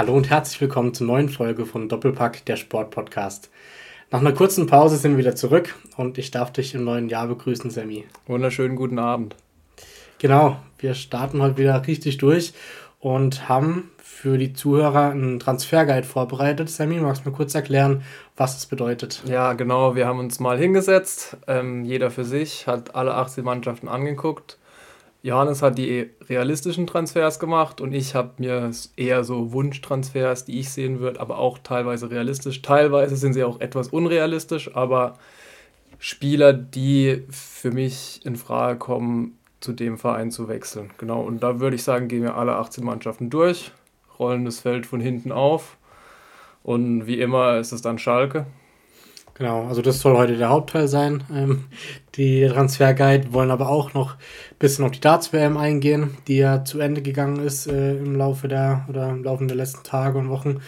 Hallo und herzlich willkommen zur neuen Folge von Doppelpack, der Sportpodcast. Nach einer kurzen Pause sind wir wieder zurück und ich darf dich im neuen Jahr begrüßen, Sammy. Wunderschönen guten Abend. Genau, wir starten heute wieder richtig durch und haben für die Zuhörer einen Transferguide vorbereitet. Sammy, magst du mir kurz erklären, was das bedeutet? Ja, genau. Wir haben uns mal hingesetzt, ähm, jeder für sich, hat alle 18 Mannschaften angeguckt. Johannes hat die realistischen Transfers gemacht und ich habe mir eher so Wunschtransfers, die ich sehen würde, aber auch teilweise realistisch. Teilweise sind sie auch etwas unrealistisch, aber Spieler, die für mich in Frage kommen, zu dem Verein zu wechseln. Genau, und da würde ich sagen, gehen wir alle 18 Mannschaften durch, rollen das Feld von hinten auf und wie immer ist es dann Schalke. Genau, also das soll heute der Hauptteil sein. Ähm, die Transferguide wollen aber auch noch ein bisschen auf die Darts-WM eingehen, die ja zu Ende gegangen ist äh, im Laufe der oder im Laufe der letzten Tage und Wochen.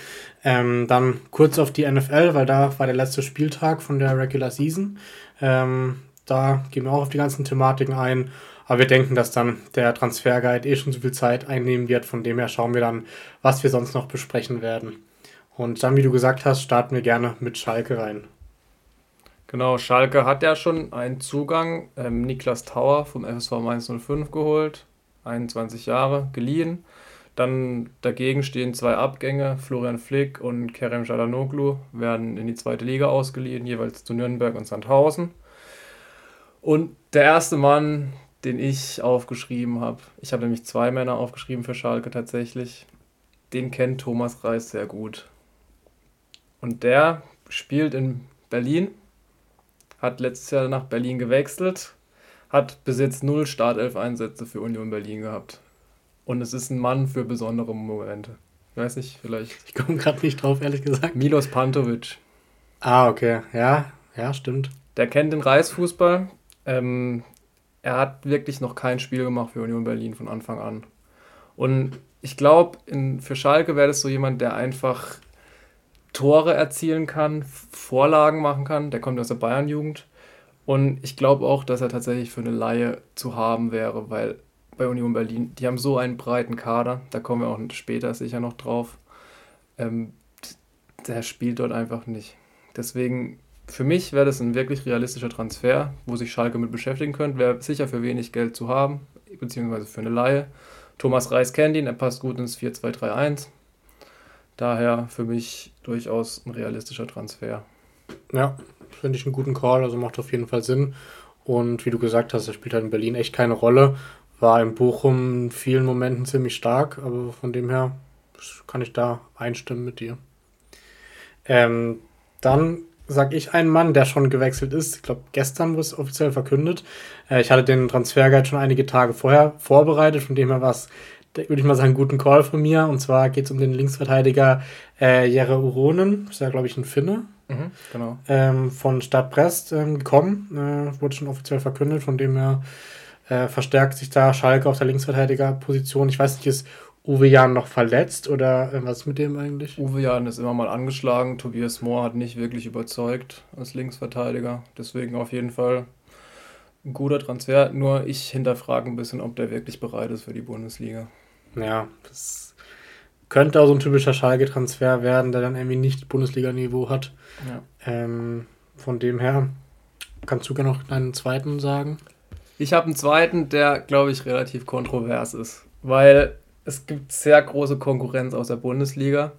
Ähm, dann kurz auf die NFL, weil da war der letzte Spieltag von der Regular Season. Ähm, da gehen wir auch auf die ganzen Thematiken ein. Aber wir denken, dass dann der Transferguide eh schon so viel Zeit einnehmen wird. Von dem her schauen wir dann, was wir sonst noch besprechen werden. Und dann, wie du gesagt hast, starten wir gerne mit Schalke rein. Genau, Schalke hat ja schon einen Zugang. Ähm, Niklas Tauer vom FSV Mainz 05 geholt, 21 Jahre, geliehen. Dann dagegen stehen zwei Abgänge, Florian Flick und Kerem Jalanoglu werden in die zweite Liga ausgeliehen, jeweils zu Nürnberg und Sandhausen. Und der erste Mann, den ich aufgeschrieben habe, ich habe nämlich zwei Männer aufgeschrieben für Schalke tatsächlich, den kennt Thomas Reis sehr gut. Und der spielt in Berlin hat letztes Jahr nach Berlin gewechselt, hat bis jetzt null Startelf-Einsätze für Union Berlin gehabt. Und es ist ein Mann für besondere Momente. Ich weiß nicht, vielleicht. Ich komme gerade nicht drauf, ehrlich gesagt. Milos Pantovic. Ah, okay. Ja, ja, stimmt. Der kennt den Reisfußball. Ähm, er hat wirklich noch kein Spiel gemacht für Union Berlin von Anfang an. Und ich glaube, für Schalke wäre das so jemand, der einfach Tore erzielen kann, Vorlagen machen kann. Der kommt aus der Bayern-Jugend. Und ich glaube auch, dass er tatsächlich für eine Laie zu haben wäre, weil bei Union Berlin, die haben so einen breiten Kader, da kommen wir auch später sicher noch drauf. Ähm, der spielt dort einfach nicht. Deswegen, für mich wäre das ein wirklich realistischer Transfer, wo sich Schalke mit beschäftigen könnte. Wäre sicher für wenig Geld zu haben, beziehungsweise für eine Laie. Thomas Reis kennt ihn, er passt gut ins 4-2-3-1. Daher für mich durchaus ein realistischer Transfer. Ja, finde ich einen guten Call, also macht auf jeden Fall Sinn. Und wie du gesagt hast, er spielt halt in Berlin echt keine Rolle. War in Bochum in vielen Momenten ziemlich stark, aber von dem her kann ich da einstimmen mit dir. Ähm, dann sage ich einen Mann, der schon gewechselt ist. Ich glaube, gestern wurde es offiziell verkündet. Äh, ich hatte den Transferguide schon einige Tage vorher vorbereitet, von dem her war es würde ich mal sagen, guten Call von mir. Und zwar geht es um den Linksverteidiger äh, Jere Uronen, ist ja, glaube ich, ein Finne. Mhm, genau. Ähm, von Stadt Brest ähm, gekommen, äh, wurde schon offiziell verkündet, von dem her äh, verstärkt sich da Schalke auf der Linksverteidigerposition. Ich weiß nicht, ist Uwe Jan noch verletzt oder äh, was ist mit dem eigentlich? Uwe Jan ist immer mal angeschlagen. Tobias Mohr hat nicht wirklich überzeugt als Linksverteidiger. Deswegen auf jeden Fall ein guter Transfer. Nur ich hinterfrage ein bisschen, ob der wirklich bereit ist für die Bundesliga. Ja, das könnte auch so ein typischer Schalke-Transfer werden, der dann irgendwie nicht Bundesliga-Niveau hat. Ja. Ähm, von dem her, kannst du gerne noch einen zweiten sagen? Ich habe einen zweiten, der, glaube ich, relativ kontrovers ist, weil es gibt sehr große Konkurrenz aus der Bundesliga.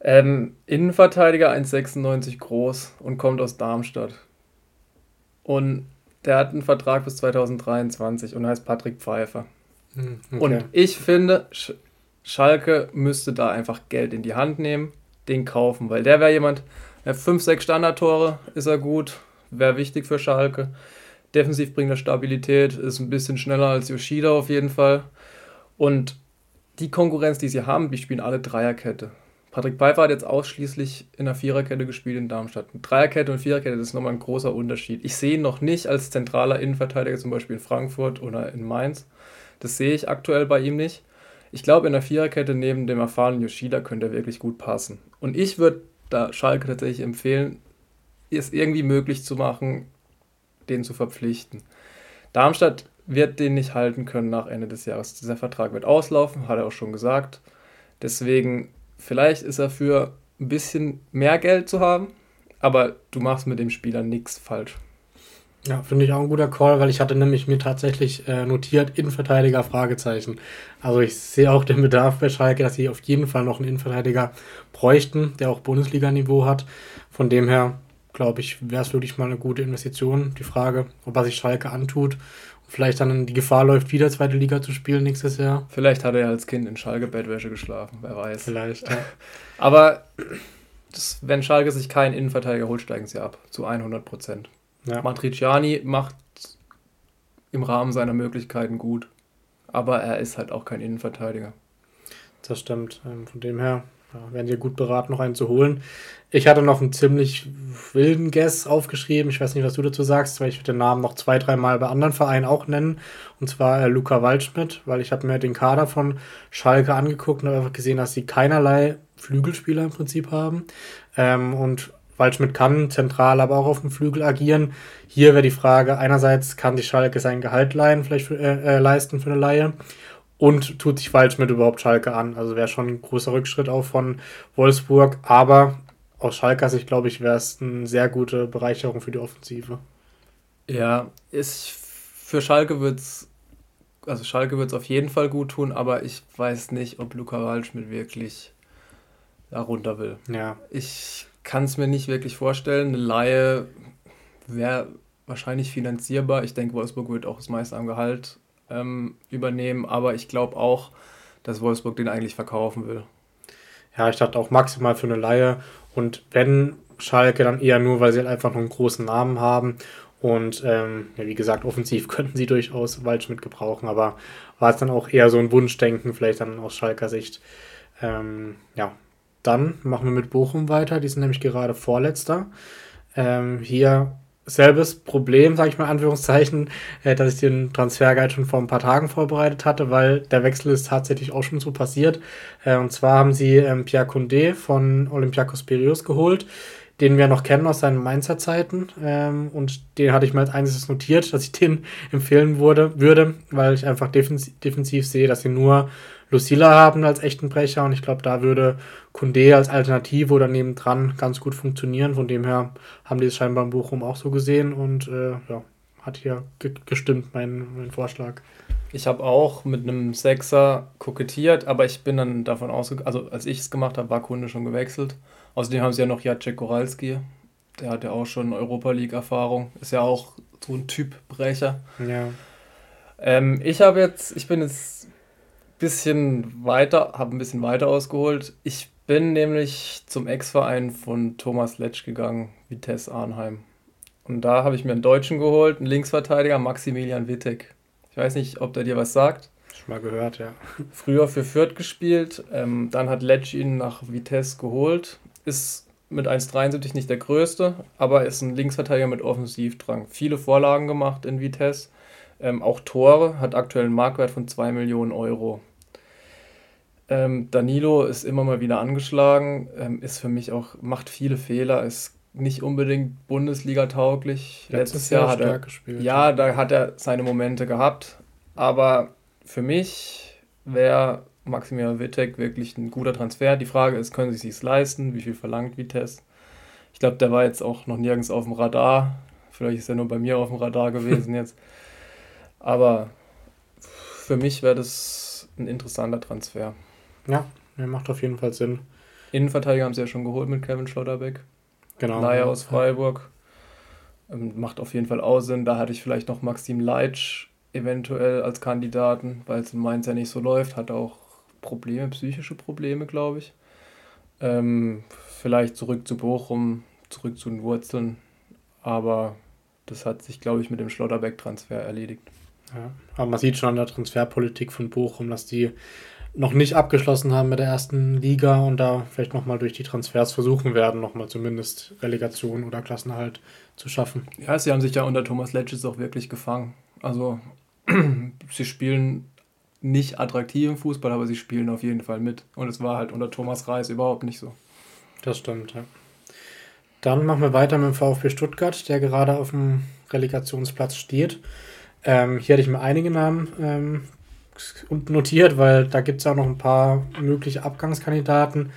Ähm, Innenverteidiger 1,96 groß und kommt aus Darmstadt. Und der hat einen Vertrag bis 2023 und heißt Patrick Pfeiffer. Hm, okay. Und ich finde, Sch Schalke müsste da einfach Geld in die Hand nehmen, den kaufen, weil der wäre jemand, der 5, 6 Standardtore ist er gut, wäre wichtig für Schalke. Defensiv bringt er Stabilität, ist ein bisschen schneller als Yoshida auf jeden Fall. Und die Konkurrenz, die sie haben, die spielen alle Dreierkette. Patrick Pfeiffer hat jetzt ausschließlich in der Viererkette gespielt in Darmstadt. Eine Dreierkette und Viererkette, das ist nochmal ein großer Unterschied. Ich sehe ihn noch nicht als zentraler Innenverteidiger, zum Beispiel in Frankfurt oder in Mainz. Das sehe ich aktuell bei ihm nicht. Ich glaube, in der Viererkette neben dem erfahrenen Yoshida könnte er wirklich gut passen. Und ich würde da Schalke tatsächlich empfehlen, es irgendwie möglich zu machen, den zu verpflichten. Darmstadt wird den nicht halten können nach Ende des Jahres. Dieser Vertrag wird auslaufen, hat er auch schon gesagt. Deswegen, vielleicht ist er für ein bisschen mehr Geld zu haben, aber du machst mit dem Spieler nichts falsch. Ja, finde ich auch ein guter Call, weil ich hatte nämlich mir tatsächlich äh, notiert, Innenverteidiger, Fragezeichen. Also ich sehe auch den Bedarf bei Schalke, dass sie auf jeden Fall noch einen Innenverteidiger bräuchten, der auch Bundesliga-Niveau hat. Von dem her, glaube ich, wäre es wirklich mal eine gute Investition. Die Frage, ob er sich Schalke antut und vielleicht dann in die Gefahr läuft, wieder zweite Liga zu spielen nächstes Jahr. Vielleicht hat er als Kind in Schalke Bettwäsche geschlafen, wer weiß. Vielleicht, ja. Aber das, wenn Schalke sich keinen Innenverteidiger holt, steigen sie ab. Zu 100 Prozent. Ja. Matriciani macht im Rahmen seiner Möglichkeiten gut. Aber er ist halt auch kein Innenverteidiger. Das stimmt. Ähm, von dem her ja, werden sie gut beraten, noch einen zu holen. Ich hatte noch einen ziemlich wilden Guess aufgeschrieben. Ich weiß nicht, was du dazu sagst, weil ich würde den Namen noch zwei, dreimal bei anderen Vereinen auch nennen. Und zwar äh, Luca Waldschmidt, weil ich habe mir den Kader von Schalke angeguckt und habe einfach gesehen, dass sie keinerlei Flügelspieler im Prinzip haben. Ähm, und Waldschmidt kann zentral, aber auch auf dem Flügel agieren. Hier wäre die Frage, einerseits kann die Schalke sein Gehalt leihen, vielleicht für, äh, äh, leisten für eine Laie und tut sich Waldschmidt überhaupt Schalke an. Also wäre schon ein großer Rückschritt auch von Wolfsburg, aber aus Schalker Sicht, glaube ich, wäre es eine sehr gute Bereicherung für die Offensive. Ja, ist für Schalke wird es also Schalke wird es auf jeden Fall gut tun, aber ich weiß nicht, ob Luca Waldschmidt wirklich da runter will. Ja. Ich kann es mir nicht wirklich vorstellen. Eine Laie wäre wahrscheinlich finanzierbar. Ich denke, Wolfsburg wird auch das meiste am Gehalt ähm, übernehmen, aber ich glaube auch, dass Wolfsburg den eigentlich verkaufen will. Ja, ich dachte auch maximal für eine Laie. Und wenn Schalke, dann eher nur, weil sie halt einfach noch einen großen Namen haben. Und ähm, ja, wie gesagt, offensiv könnten sie durchaus Waldschmidt gebrauchen, aber war es dann auch eher so ein Wunschdenken, vielleicht dann aus Schalker Sicht. Ähm, ja, dann machen wir mit Bochum weiter. Die sind nämlich gerade Vorletzter. Ähm, hier selbes Problem, sage ich mal Anführungszeichen, äh, dass ich den Transferguide schon vor ein paar Tagen vorbereitet hatte, weil der Wechsel ist tatsächlich auch schon so passiert. Äh, und zwar haben sie ähm, Pierre Condé von Olympiakos Piraeus geholt, den wir noch kennen aus seinen Mainzer Zeiten. Ähm, und den hatte ich mir als einziges notiert, dass ich den empfehlen würde, würde weil ich einfach defensiv, defensiv sehe, dass sie nur Lucilla haben als echten Brecher und ich glaube, da würde Kunde als Alternative oder nebendran ganz gut funktionieren. Von dem her haben die es scheinbar in Bochum auch so gesehen und äh, ja, hat hier gestimmt, mein, mein Vorschlag. Ich habe auch mit einem Sechser kokettiert, aber ich bin dann davon ausgegangen, also als ich es gemacht habe, war Kunde schon gewechselt. Außerdem haben sie ja noch Jacek Koralski, der hat ja auch schon Europa League-Erfahrung, ist ja auch so ein Typ Brecher. Ja. Ähm, ich habe jetzt, ich bin jetzt bisschen weiter, habe ein bisschen weiter ausgeholt. Ich bin nämlich zum Ex-Verein von Thomas Letsch gegangen, Vitesse Arnheim. Und da habe ich mir einen Deutschen geholt, einen Linksverteidiger, Maximilian Wittek. Ich weiß nicht, ob der dir was sagt. Schon mal gehört, ja. Früher für Fürth gespielt, ähm, dann hat Letsch ihn nach Vitesse geholt. Ist mit 1,73 nicht der größte, aber ist ein Linksverteidiger mit Offensivdrang. Viele Vorlagen gemacht in Vitesse, ähm, auch Tore, hat aktuell einen Marktwert von 2 Millionen Euro. Ähm, Danilo ist immer mal wieder angeschlagen, ähm, ist für mich auch, macht viele Fehler, ist nicht unbedingt Bundesliga tauglich. Letztes, Letztes Jahr, Jahr hat er, gespielt. Ja, da hat er seine Momente gehabt, aber für mich wäre Maximilian Wittek wirklich ein guter Transfer. Die Frage ist, können sie es leisten? Wie viel verlangt Vitesse? Ich glaube, der war jetzt auch noch nirgends auf dem Radar. Vielleicht ist er nur bei mir auf dem Radar gewesen jetzt. Aber für mich wäre das ein interessanter Transfer. Ja, der macht auf jeden Fall Sinn. Innenverteidiger haben sie ja schon geholt mit Kevin Schlotterbeck. Genau. Leier aus Freiburg. Ähm, macht auf jeden Fall auch Sinn. Da hatte ich vielleicht noch Maxim Leitsch eventuell als Kandidaten, weil es in Mainz ja nicht so läuft. Hat auch Probleme, psychische Probleme, glaube ich. Ähm, vielleicht zurück zu Bochum, zurück zu den Wurzeln. Aber das hat sich, glaube ich, mit dem Schlotterbeck-Transfer erledigt. Ja, aber man sieht schon an der Transferpolitik von Bochum, dass die noch nicht abgeschlossen haben mit der ersten Liga und da vielleicht nochmal durch die Transfers versuchen werden, nochmal zumindest Relegation oder Klassenerhalt zu schaffen. Ja, sie haben sich ja unter Thomas Letches auch wirklich gefangen. Also sie spielen nicht attraktiven Fußball, aber sie spielen auf jeden Fall mit. Und es war halt unter Thomas Reis überhaupt nicht so. Das stimmt, ja. Dann machen wir weiter mit dem VfB Stuttgart, der gerade auf dem Relegationsplatz steht. Ähm, hier hatte ich mir einige Namen ähm, notiert, weil da gibt es ja auch noch ein paar mögliche Abgangskandidaten.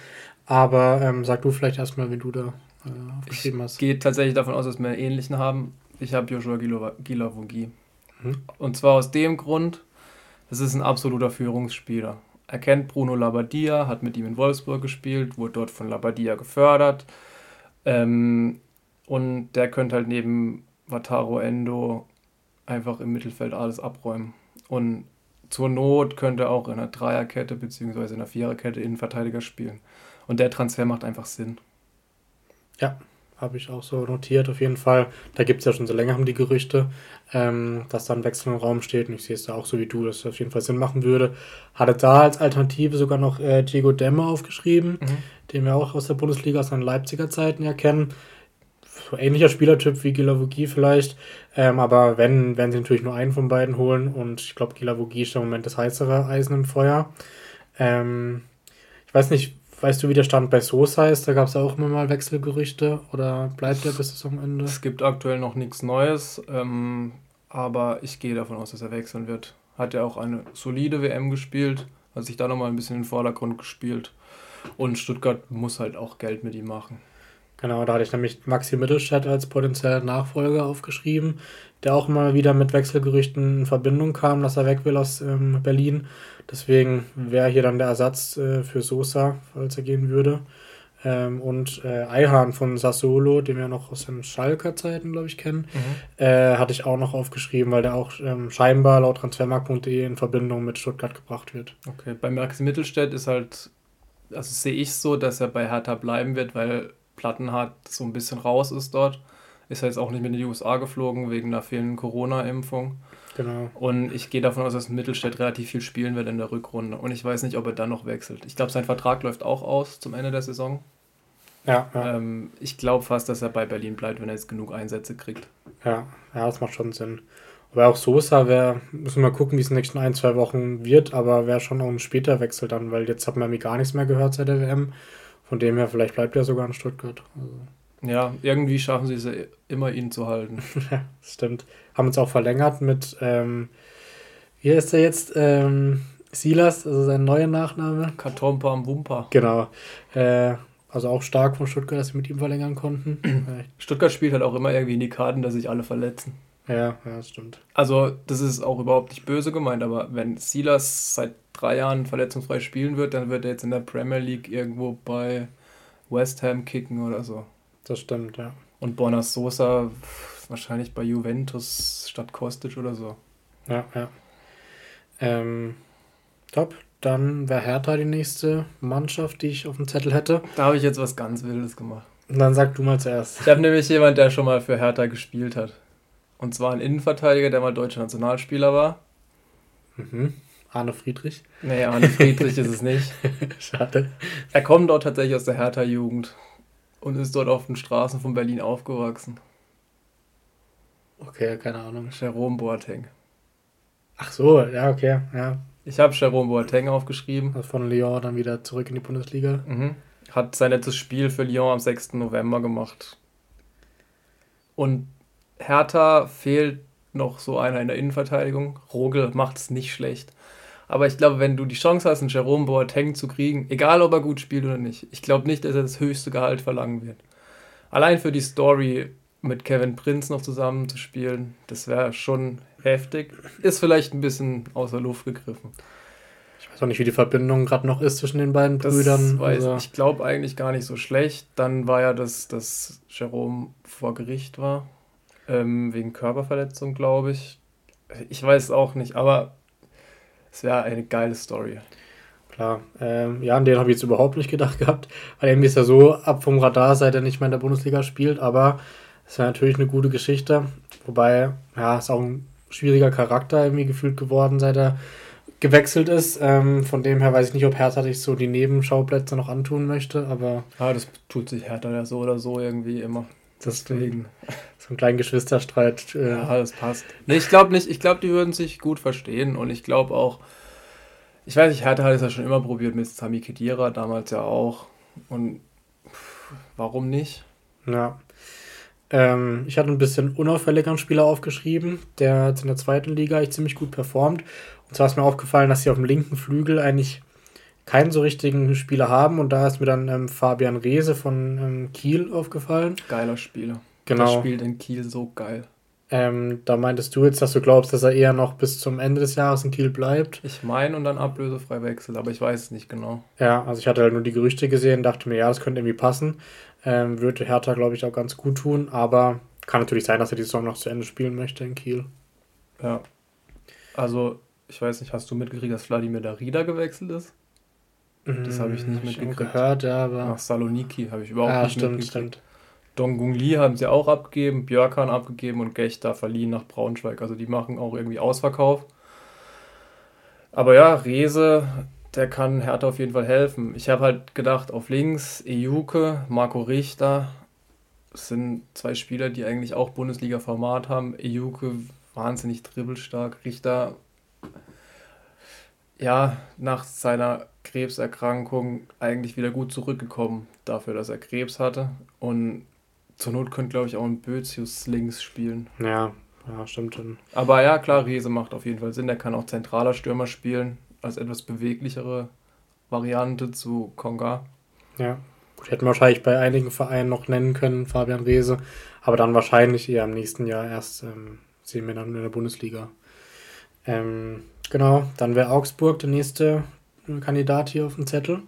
Aber ähm, sag du vielleicht erstmal, wie du da äh, aufgeschrieben hast. Ich gehe tatsächlich davon aus, dass wir einen ähnlichen haben. Ich habe Joshua Gilavogi. Mhm. Und zwar aus dem Grund, das ist ein absoluter Führungsspieler. Er kennt Bruno Labbadia, hat mit ihm in Wolfsburg gespielt, wurde dort von Labbadia gefördert. Ähm, und der könnte halt neben Wataru Endo einfach im Mittelfeld alles abräumen. Und zur Not könnte er auch in einer Dreierkette bzw. in einer Viererkette Innenverteidiger spielen. Und der Transfer macht einfach Sinn. Ja, habe ich auch so notiert, auf jeden Fall. Da gibt es ja schon so länger haben die Gerüchte, ähm, dass da ein Wechsel im Raum steht. Und ich sehe es da auch so wie du, dass es auf jeden Fall Sinn machen würde. Hatte da als Alternative sogar noch äh, Diego Demme aufgeschrieben, mhm. den wir auch aus der Bundesliga aus seinen Leipziger Zeiten ja kennen. Ähnlicher Spielertyp wie Gilavogi vielleicht. Ähm, aber wenn, werden sie natürlich nur einen von beiden holen. Und ich glaube, Gilavogi ist im Moment das heißere Eisen im Feuer. Ähm, ich weiß nicht, Weißt du, wie der Stand bei Sosa ist? Da gab es auch immer mal Wechselgerüchte oder bleibt er bis Saisonende? Es gibt aktuell noch nichts Neues, ähm, aber ich gehe davon aus, dass er wechseln wird. Hat ja auch eine solide WM gespielt, hat sich da nochmal ein bisschen in den Vordergrund gespielt. Und Stuttgart muss halt auch Geld mit ihm machen. Genau, da hatte ich nämlich Maxi Mittelstadt als potenzieller Nachfolger aufgeschrieben, der auch mal wieder mit Wechselgerüchten in Verbindung kam, dass er weg will aus ähm, Berlin. Deswegen wäre hier dann der Ersatz äh, für Sosa, falls er gehen würde. Ähm, und äh, Eihan von Sassolo, den wir noch aus den Schalker Zeiten, glaube ich, kennen, mhm. äh, hatte ich auch noch aufgeschrieben, weil der auch ähm, scheinbar laut transfermarkt.de in Verbindung mit Stuttgart gebracht wird. Okay, bei Maxi Mittelstädt ist halt, also sehe ich so, dass er bei Hertha bleiben wird, weil Plattenhardt so ein bisschen raus ist dort. Ist er jetzt auch nicht mit in die USA geflogen wegen einer fehlenden Corona-Impfung. Genau. Und ich gehe davon aus, dass Mittelstädt relativ viel spielen wird in der Rückrunde. Und ich weiß nicht, ob er dann noch wechselt. Ich glaube, sein Vertrag läuft auch aus zum Ende der Saison. Ja. ja. Ähm, ich glaube fast, dass er bei Berlin bleibt, wenn er jetzt genug Einsätze kriegt. Ja, ja, das macht schon Sinn. Aber auch Sosa wäre, müssen wir mal gucken, wie es in den nächsten ein, zwei Wochen wird, aber wäre schon auch ein später Wechsel dann, weil jetzt hat man mir gar nichts mehr gehört seit der WM. Von dem her, vielleicht bleibt er sogar in Stuttgart. Also. Ja, irgendwie schaffen sie es immer, ihn zu halten. ja, stimmt. Haben uns auch verlängert mit, ähm, wie heißt er jetzt? Ähm, Silas, also sein neuer Nachname. Katompa Wumpa. Genau. Äh, also auch stark von Stuttgart, dass sie mit ihm verlängern konnten. Stuttgart spielt halt auch immer irgendwie in die Karten, dass sich alle verletzen. Ja, ja, das stimmt. Also, das ist auch überhaupt nicht böse gemeint, aber wenn Silas seit drei Jahren verletzungsfrei spielen wird, dann wird er jetzt in der Premier League irgendwo bei West Ham kicken oder so. Das stimmt, ja. Und Bonas Sosa wahrscheinlich bei Juventus statt Kostic oder so. Ja, ja. Ähm, top. Dann wäre Hertha die nächste Mannschaft, die ich auf dem Zettel hätte. Da habe ich jetzt was ganz Wildes gemacht. Und dann sag du mal zuerst. Ich habe nämlich jemanden, der schon mal für Hertha gespielt hat. Und zwar ein Innenverteidiger, der mal deutscher Nationalspieler war. Mhm. Arne Friedrich? Nee, Arne Friedrich ist es nicht. Schade. Er kommt dort tatsächlich aus der Hertha-Jugend und ist dort auf den Straßen von Berlin aufgewachsen. Okay, keine Ahnung. Jerome Boateng. Ach so, ja, okay, ja. Ich habe Jerome Boateng aufgeschrieben. Also von Lyon dann wieder zurück in die Bundesliga. Mhm. Hat sein letztes Spiel für Lyon am 6. November gemacht. Und Hertha fehlt noch so einer in der Innenverteidigung. Rogel macht es nicht schlecht. Aber ich glaube, wenn du die Chance hast, einen Jerome Boateng zu kriegen, egal ob er gut spielt oder nicht, ich glaube nicht, dass er das höchste Gehalt verlangen wird. Allein für die Story mit Kevin Prince noch zusammen zu spielen, das wäre schon heftig. Ist vielleicht ein bisschen außer Luft gegriffen. Ich weiß auch nicht, wie die Verbindung gerade noch ist zwischen den beiden das Brüdern. Weiß, also. Ich glaube eigentlich gar nicht so schlecht. Dann war ja, dass, dass Jerome vor Gericht war. Ähm, wegen Körperverletzung, glaube ich. Ich weiß auch nicht, aber es wäre eine geile Story. Klar. Ähm, ja, an den habe ich jetzt überhaupt nicht gedacht gehabt, weil irgendwie ist er so ab vom Radar, seit er nicht mehr in der Bundesliga spielt, aber es wäre natürlich eine gute Geschichte. Wobei, ja, ist auch ein schwieriger Charakter irgendwie gefühlt geworden, seit er gewechselt ist. Ähm, von dem her weiß ich nicht, ob Hertha sich so die Nebenschauplätze noch antun möchte, aber. Ja, das tut sich Hertha ja so oder so irgendwie immer. Deswegen. So ein kleiner Geschwisterstreit. Äh. Ja, das passt. Nee, ich glaube nicht. Ich glaube, die würden sich gut verstehen. Und ich glaube auch, ich weiß nicht, Hertha hat es ja schon immer probiert mit Sami Kedira, damals ja auch. Und warum nicht? Ja. Ähm, ich hatte ein bisschen unauffälligeren Spieler aufgeschrieben, der hat in der zweiten Liga eigentlich ziemlich gut performt. Und zwar ist mir aufgefallen, dass sie auf dem linken Flügel eigentlich keinen so richtigen Spieler haben. Und da ist mir dann ähm, Fabian Reese von ähm, Kiel aufgefallen. Geiler Spieler. Genau. Der spielt in Kiel so geil. Ähm, da meintest du jetzt, dass du glaubst, dass er eher noch bis zum Ende des Jahres in Kiel bleibt. Ich meine und dann ablösefrei wechselt, aber ich weiß es nicht genau. Ja, also ich hatte halt nur die Gerüchte gesehen, dachte mir, ja, das könnte irgendwie passen. Ähm, würde Hertha, glaube ich, auch ganz gut tun, aber kann natürlich sein, dass er die Saison noch zu Ende spielen möchte in Kiel. Ja. Also, ich weiß nicht, hast du mitgekriegt, dass Vladimir Darida gewechselt ist? Das habe ich nicht mm, mitgekriegt. gehört, aber. Nach Saloniki habe ich überhaupt ja, nicht stimmt, mitgekriegt. Stimmt. Dong Li haben sie auch abgegeben, Björkan abgegeben und Gechter verliehen nach Braunschweig. Also die machen auch irgendwie Ausverkauf. Aber ja, Rese, der kann Hertha auf jeden Fall helfen. Ich habe halt gedacht, auf links Ejuke, Marco Richter. Sind zwei Spieler, die eigentlich auch Bundesliga-Format haben. Ejuke wahnsinnig dribbelstark. Richter, ja, nach seiner Krebserkrankung eigentlich wieder gut zurückgekommen, dafür, dass er Krebs hatte. Und zur Not könnte, glaube ich, auch ein Bözius links spielen. Ja, ja, stimmt schon. Aber ja, klar, Riese macht auf jeden Fall Sinn. Der kann auch zentraler Stürmer spielen, als etwas beweglichere Variante zu Konga. Ja, gut, hätten wir wahrscheinlich bei einigen Vereinen noch nennen können, Fabian Reese. Aber dann wahrscheinlich eher im nächsten Jahr erst ähm, sehen wir dann in der Bundesliga. Ähm, genau, dann wäre Augsburg der nächste Kandidat hier auf dem Zettel.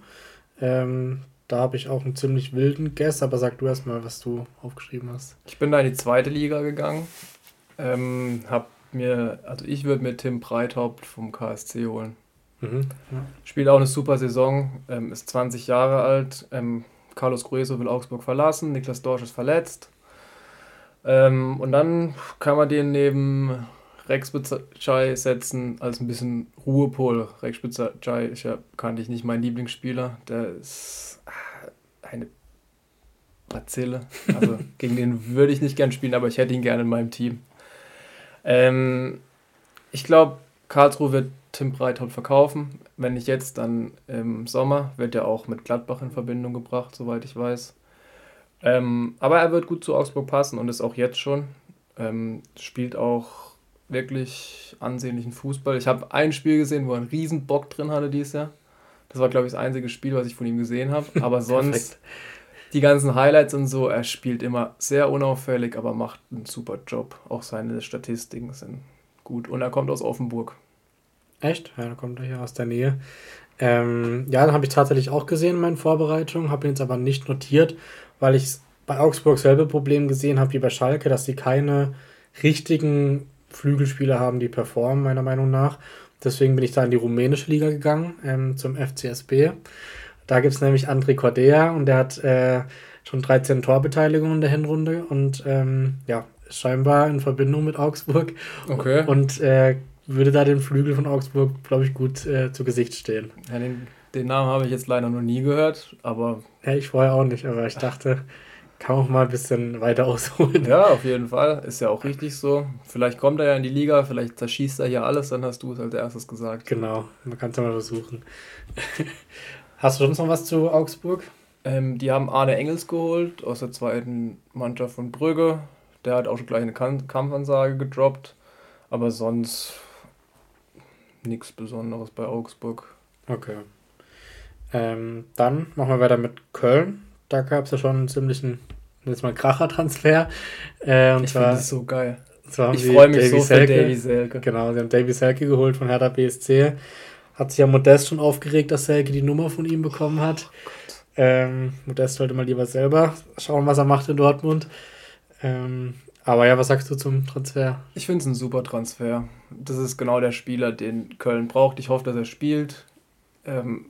Ähm, da habe ich auch einen ziemlich wilden Guess, aber sag du erst mal, was du aufgeschrieben hast. Ich bin da in die zweite Liga gegangen. Ähm, hab mir, also ich würde mir Tim Breithaupt vom KSC holen. Mhm, ja. Spielt auch eine super Saison, ähm, ist 20 Jahre alt. Ähm, Carlos Grueso will Augsburg verlassen, Niklas Dorsch ist verletzt. Ähm, und dann kann man den neben Rex Chai setzen als ein bisschen Ruhepol. Rex Chai ist ja bekanntlich nicht mein Lieblingsspieler. Der ist ah, eine Bazille. Also gegen den würde ich nicht gern spielen, aber ich hätte ihn gerne in meinem Team. Ähm, ich glaube, Karlsruhe wird Tim Breithaupt verkaufen. Wenn nicht jetzt, dann im Sommer. Wird er auch mit Gladbach in Verbindung gebracht, soweit ich weiß. Ähm, aber er wird gut zu Augsburg passen und ist auch jetzt schon. Ähm, spielt auch wirklich ansehnlichen Fußball. Ich habe ein Spiel gesehen, wo er einen riesen Bock drin hatte dieses Jahr. Das war, glaube ich, das einzige Spiel, was ich von ihm gesehen habe. Aber sonst die ganzen Highlights und so, er spielt immer sehr unauffällig, aber macht einen super Job. Auch seine Statistiken sind gut. Und er kommt aus Offenburg. Echt? Ja, da kommt er hier aus der Nähe. Ähm, ja, dann habe ich tatsächlich auch gesehen in meinen Vorbereitungen, habe ihn jetzt aber nicht notiert, weil ich bei Augsburg selbe Problem gesehen habe wie bei Schalke, dass sie keine richtigen Flügelspieler haben, die performen, meiner Meinung nach. Deswegen bin ich da in die rumänische Liga gegangen, ähm, zum FCSB. Da gibt es nämlich André Cordea und der hat äh, schon 13 Torbeteiligungen in der Hinrunde und ähm, ja, scheinbar in Verbindung mit Augsburg. Okay. Und äh, würde da den Flügel von Augsburg, glaube ich, gut äh, zu Gesicht stehen. Ja, den, den Namen habe ich jetzt leider noch nie gehört, aber. Ja, ich vorher auch nicht, aber ich dachte, kann auch mal ein bisschen weiter ausholen. Ja, auf jeden Fall. Ist ja auch richtig so. Vielleicht kommt er ja in die Liga, vielleicht zerschießt er hier alles, dann hast du es als erstes gesagt. Genau, man kann es ja mal versuchen. hast du sonst noch was zu Augsburg? Ähm, die haben Arne Engels geholt aus der zweiten Mannschaft von Brügge. Der hat auch schon gleich eine Kampfansage gedroppt. Aber sonst nichts Besonderes bei Augsburg. Okay. Ähm, dann machen wir weiter mit Köln da gab es ja schon einen ziemlichen, jetzt mal Kracher-Transfer. Äh, ich finde das so geil. ich freue mich Davy so Selke. für Davy Selke. Genau, sie haben Davy Selke geholt von Hertha BSC. Hat sich ja Modest schon aufgeregt, dass Selke die Nummer von ihm bekommen hat. Oh ähm, Modest sollte mal lieber selber schauen, was er macht in Dortmund. Ähm, aber ja, was sagst du zum Transfer? Ich finde es ein super Transfer. Das ist genau der Spieler, den Köln braucht. Ich hoffe, dass er spielt. Ähm,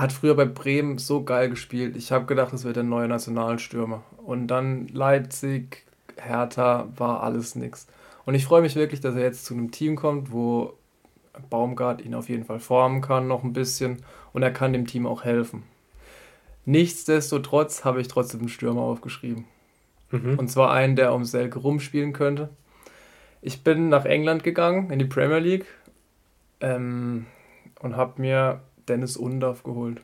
hat früher bei Bremen so geil gespielt. Ich habe gedacht, das wird der neue Nationalstürmer. Und dann Leipzig, Hertha, war alles nix. Und ich freue mich wirklich, dass er jetzt zu einem Team kommt, wo Baumgart ihn auf jeden Fall formen kann, noch ein bisschen. Und er kann dem Team auch helfen. Nichtsdestotrotz habe ich trotzdem einen Stürmer aufgeschrieben. Mhm. Und zwar einen, der um Selke rumspielen könnte. Ich bin nach England gegangen, in die Premier League. Ähm, und habe mir Dennis Undorf geholt.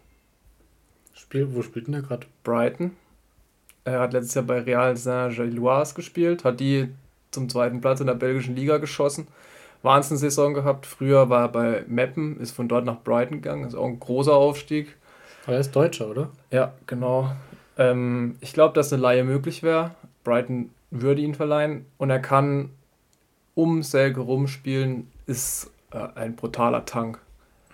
Spiel, wo spielt denn der gerade? Brighton. Er hat letztes Jahr bei Real Saint-Gilloise gespielt, hat die zum zweiten Platz in der belgischen Liga geschossen. Wahnsinnssaison gehabt. Früher war er bei Meppen, ist von dort nach Brighton gegangen. Ist auch ein großer Aufstieg. Aber er ist Deutscher, oder? Ja, genau. Ähm, ich glaube, dass eine Laie möglich wäre. Brighton würde ihn verleihen und er kann um Selke rumspielen, ist äh, ein brutaler Tank.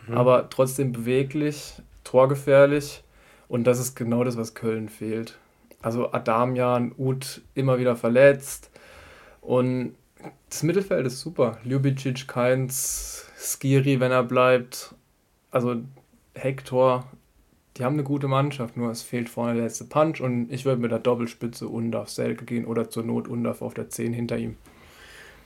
Mhm. Aber trotzdem beweglich, torgefährlich und das ist genau das, was Köln fehlt. Also Adamian, Uth immer wieder verletzt und das Mittelfeld ist super. Ljubicic, Keins, Skiri, wenn er bleibt. Also Hector, die haben eine gute Mannschaft, nur es fehlt vorne der letzte Punch und ich würde mit der Doppelspitze Undaf Selke gehen oder zur Not Undaf auf der 10 hinter ihm.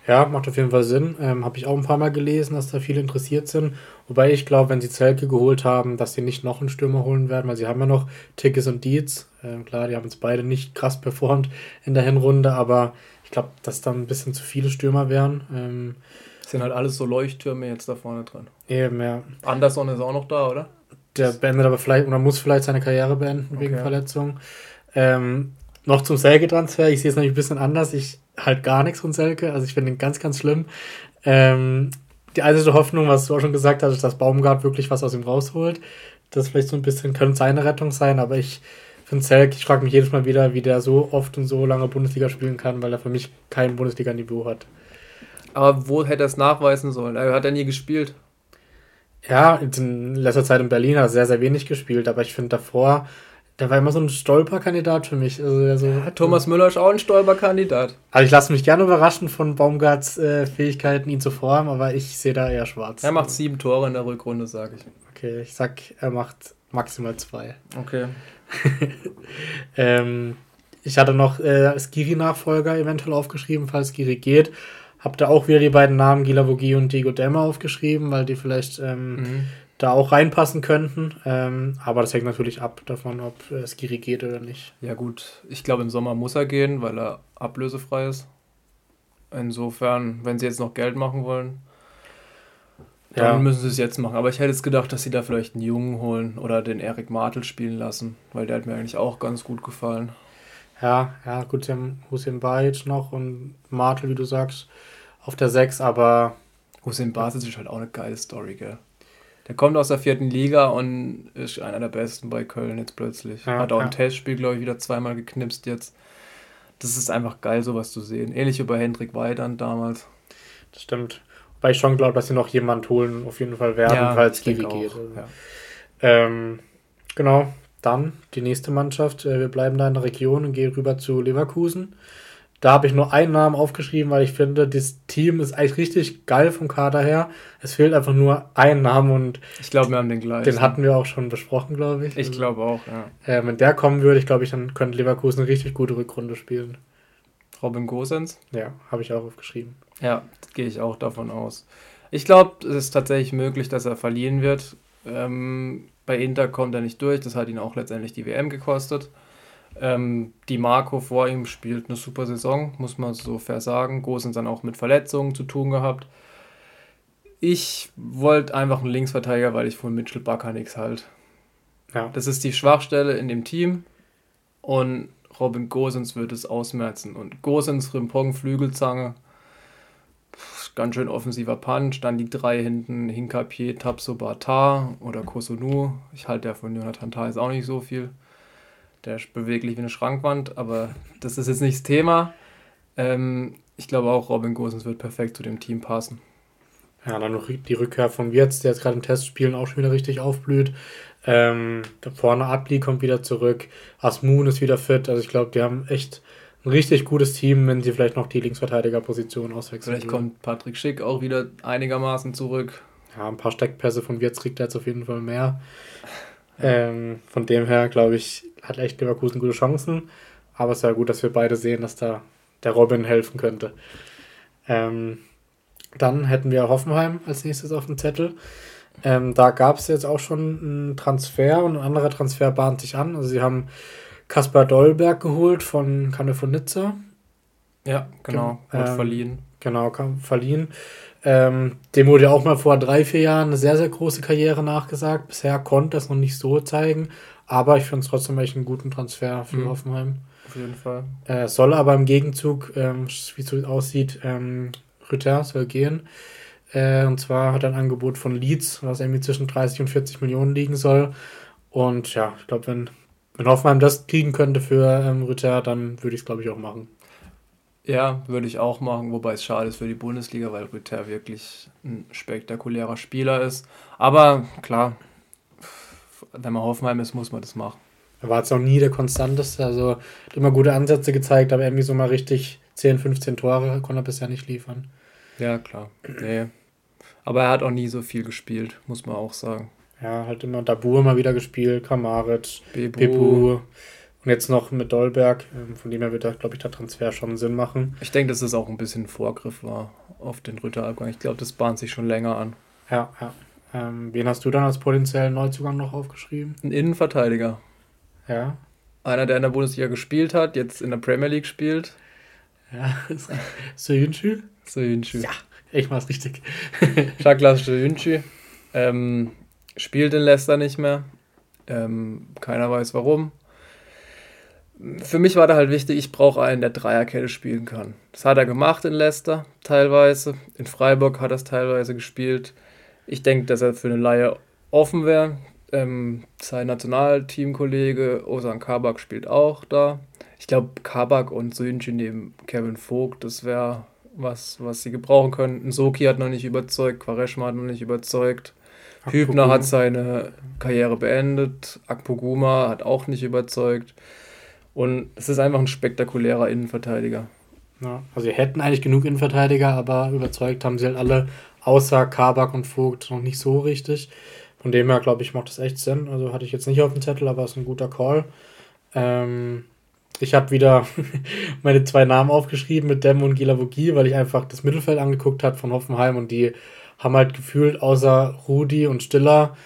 Ja, macht auf jeden Fall Sinn. Ähm, Habe ich auch ein paar Mal gelesen, dass da viele interessiert sind. Wobei ich glaube, wenn sie Zelke geholt haben, dass sie nicht noch einen Stürmer holen werden, weil sie haben ja noch Tickets und Dietz. Ähm, klar, die haben jetzt beide nicht krass performt in der Hinrunde, aber ich glaube, dass da ein bisschen zu viele Stürmer wären. Ähm, sind halt alles so Leuchttürme jetzt da vorne drin. Eben, ja. Anderson ist auch noch da, oder? Der beendet aber vielleicht oder muss vielleicht seine Karriere beenden wegen Verletzung. Ähm, noch zum Selke-Transfer. Ich sehe es nämlich ein bisschen anders. Ich halt gar nichts von Selke. Also ich finde ihn ganz, ganz schlimm. Ähm, die einzige Hoffnung, was du auch schon gesagt hast, ist, dass Baumgart wirklich was aus ihm rausholt. Das vielleicht so ein bisschen könnte seine Rettung sein, aber ich finde Selke, ich frage mich jedes Mal wieder, wie der so oft und so lange Bundesliga spielen kann, weil er für mich kein Bundesliga-Niveau hat. Aber wo hätte er es nachweisen sollen? Er hat ja nie gespielt. Ja, in letzter Zeit in Berlin hat er sehr, sehr wenig gespielt, aber ich finde davor der war immer so ein Stolperkandidat für mich. Also, also, ja, Thomas Müller ist auch ein Stolperkandidat. Also ich lasse mich gerne überraschen von Baumgarts äh, Fähigkeiten, ihn zu formen, aber ich sehe da eher schwarz. Er macht sieben Tore in der Rückrunde, sage ich. Okay, ich sag, er macht maximal zwei. Okay. ähm, ich hatte noch äh, Skiri-Nachfolger eventuell aufgeschrieben, falls Skiri geht. Hab da auch wieder die beiden Namen Gila Vogie und Diego Demme aufgeschrieben, weil die vielleicht ähm, mhm da auch reinpassen könnten. Ähm, aber das hängt natürlich ab davon, ob äh, Skiri geht oder nicht. Ja, gut. Ich glaube, im Sommer muss er gehen, weil er ablösefrei ist. Insofern, wenn sie jetzt noch Geld machen wollen, dann ja. müssen sie es jetzt machen. Aber ich hätte jetzt gedacht, dass sie da vielleicht einen Jungen holen oder den Erik Martel spielen lassen, weil der hat mir eigentlich auch ganz gut gefallen. Ja, ja, gut, sie haben Hussein Bajic noch und Martel, wie du sagst, auf der 6, aber. Hussein Basic ist halt auch eine geile Story, gell? Der kommt aus der vierten Liga und ist einer der besten bei Köln jetzt plötzlich. Ja, Hat auch ja. ein Testspiel, glaube ich, wieder zweimal geknipst jetzt. Das ist einfach geil, sowas zu sehen. Ähnlich wie bei Hendrik Weidand damals. Das stimmt. Weil ich schon glaube, dass sie noch jemand holen, auf jeden Fall werden, ja, falls Kiwi geht. Also. Ja. Ähm, genau, dann die nächste Mannschaft. Äh, wir bleiben da in der Region und gehen rüber zu Leverkusen. Da habe ich nur einen Namen aufgeschrieben, weil ich finde, das Team ist eigentlich richtig geil vom Kader her. Es fehlt einfach nur ein Name und. Ich glaube, wir haben den gleichen. Den hatten wir auch schon besprochen, glaube ich. Ich glaube auch, ja. Äh, wenn der kommen würde, ich glaube, ich dann könnte Leverkusen eine richtig gute Rückrunde spielen. Robin Gosens? Ja, habe ich auch aufgeschrieben. Ja, gehe ich auch davon aus. Ich glaube, es ist tatsächlich möglich, dass er verlieren wird. Ähm, bei Inter kommt er nicht durch, das hat ihn auch letztendlich die WM gekostet. Ähm, die Marco vor ihm spielt eine super Saison, muss man so fair sagen. Gosens dann auch mit Verletzungen zu tun gehabt. Ich wollte einfach einen Linksverteidiger, weil ich von Mitchell Bakker nichts halt. Ja. Das ist die Schwachstelle in dem Team und Robin Gosens wird es ausmerzen. Und Gosens, Rimpong, Flügelzange, ganz schön offensiver Punch. Dann die drei hinten, Hinkapier, Tapso, Batar oder Kosunu. Ich halte ja von Jonathan Thais auch nicht so viel. Der ist beweglich wie eine Schrankwand, aber das ist jetzt nicht das Thema. Ähm, ich glaube auch, Robin Gosens wird perfekt zu dem Team passen. Ja, dann noch die Rückkehr von Wirtz, der jetzt gerade im Testspielen auch schon wieder richtig aufblüht. Ähm, da vorne Abli kommt wieder zurück. Asmun ist wieder fit. Also ich glaube, die haben echt ein richtig gutes Team, wenn sie vielleicht noch die Linksverteidigerposition auswechseln. Vielleicht kommt Patrick Schick auch wieder einigermaßen zurück. Ja, ein paar Steckpässe von Wirtz kriegt er jetzt auf jeden Fall mehr. Ähm, von dem her, glaube ich, hat echt Leverkusen gute Chancen. Aber es ist ja gut, dass wir beide sehen, dass da der Robin helfen könnte. Ähm, dann hätten wir Hoffenheim als nächstes auf dem Zettel. Ähm, da gab es jetzt auch schon einen Transfer und ein anderer Transfer bahnt sich an. Also sie haben Kaspar Dollberg geholt von Kanne von Nizza. Ja, genau, wird ähm, verliehen. Genau, verliehen. Ähm, dem wurde ja auch mal vor drei, vier Jahren eine sehr, sehr große Karriere nachgesagt. Bisher konnte das noch nicht so zeigen, aber ich finde es trotzdem echt einen guten Transfer für mhm. Hoffenheim. auf jeden Fall. Äh, soll aber im Gegenzug, ähm, wie es so aussieht, ähm, Rütter soll gehen. Äh, und zwar hat er ein Angebot von Leeds, was irgendwie zwischen 30 und 40 Millionen liegen soll. Und ja, ich glaube, wenn, wenn Hoffenheim das kriegen könnte für ähm, Rütter, dann würde ich es, glaube ich, auch machen. Ja, würde ich auch machen, wobei es schade ist für die Bundesliga, weil Rütter wirklich ein spektakulärer Spieler ist. Aber klar, wenn man Hoffenheim ist, muss man das machen. Er war jetzt noch nie der konstanteste, also hat immer gute Ansätze gezeigt, aber irgendwie so mal richtig 10, 15 Tore konnte er bisher nicht liefern. Ja, klar. Nee. Aber er hat auch nie so viel gespielt, muss man auch sagen. Ja, halt immer Dabur mal wieder gespielt, Kramaric, Bebu. Bebu. Und jetzt noch mit Dolberg, ähm, von dem her wird da, glaube ich, der Transfer schon Sinn machen. Ich denke, dass es auch ein bisschen Vorgriff war auf den Rütterabgang. Ich glaube, das bahnt sich schon länger an. Ja, ja. Ähm, wen hast du dann als potenziellen Neuzugang noch aufgeschrieben? Ein Innenverteidiger. Ja. Einer, der in der Bundesliga gespielt hat, jetzt in der Premier League spielt. Ja, Soyuncu? Soyuncu. Ja, ich mach's richtig. Shaklas Soyuncu. Ähm, spielt in Leicester nicht mehr. Ähm, keiner weiß warum für mich war da halt wichtig, ich brauche einen, der Dreierkette spielen kann. Das hat er gemacht in Leicester teilweise. In Freiburg hat er es teilweise gespielt. Ich denke, dass er für eine Laie offen wäre. Ähm, sein Nationalteamkollege Osan Kabak spielt auch da. Ich glaube, Kabak und Sönchi neben Kevin Vogt, das wäre was, was sie gebrauchen könnten. Soki hat noch nicht überzeugt, Quareshma hat noch nicht überzeugt. Hübner hat seine Karriere beendet. Akpoguma hat auch nicht überzeugt. Und es ist einfach ein spektakulärer Innenverteidiger. Ja, also sie hätten eigentlich genug Innenverteidiger, aber überzeugt haben sie halt alle, außer Kabak und Vogt, noch nicht so richtig. Von dem her, glaube ich, macht das echt Sinn. Also hatte ich jetzt nicht auf dem Zettel, aber es ist ein guter Call. Ähm, ich habe wieder meine zwei Namen aufgeschrieben mit Dem und Gilavogi, weil ich einfach das Mittelfeld angeguckt habe von Hoffenheim und die haben halt gefühlt außer Rudi und Stiller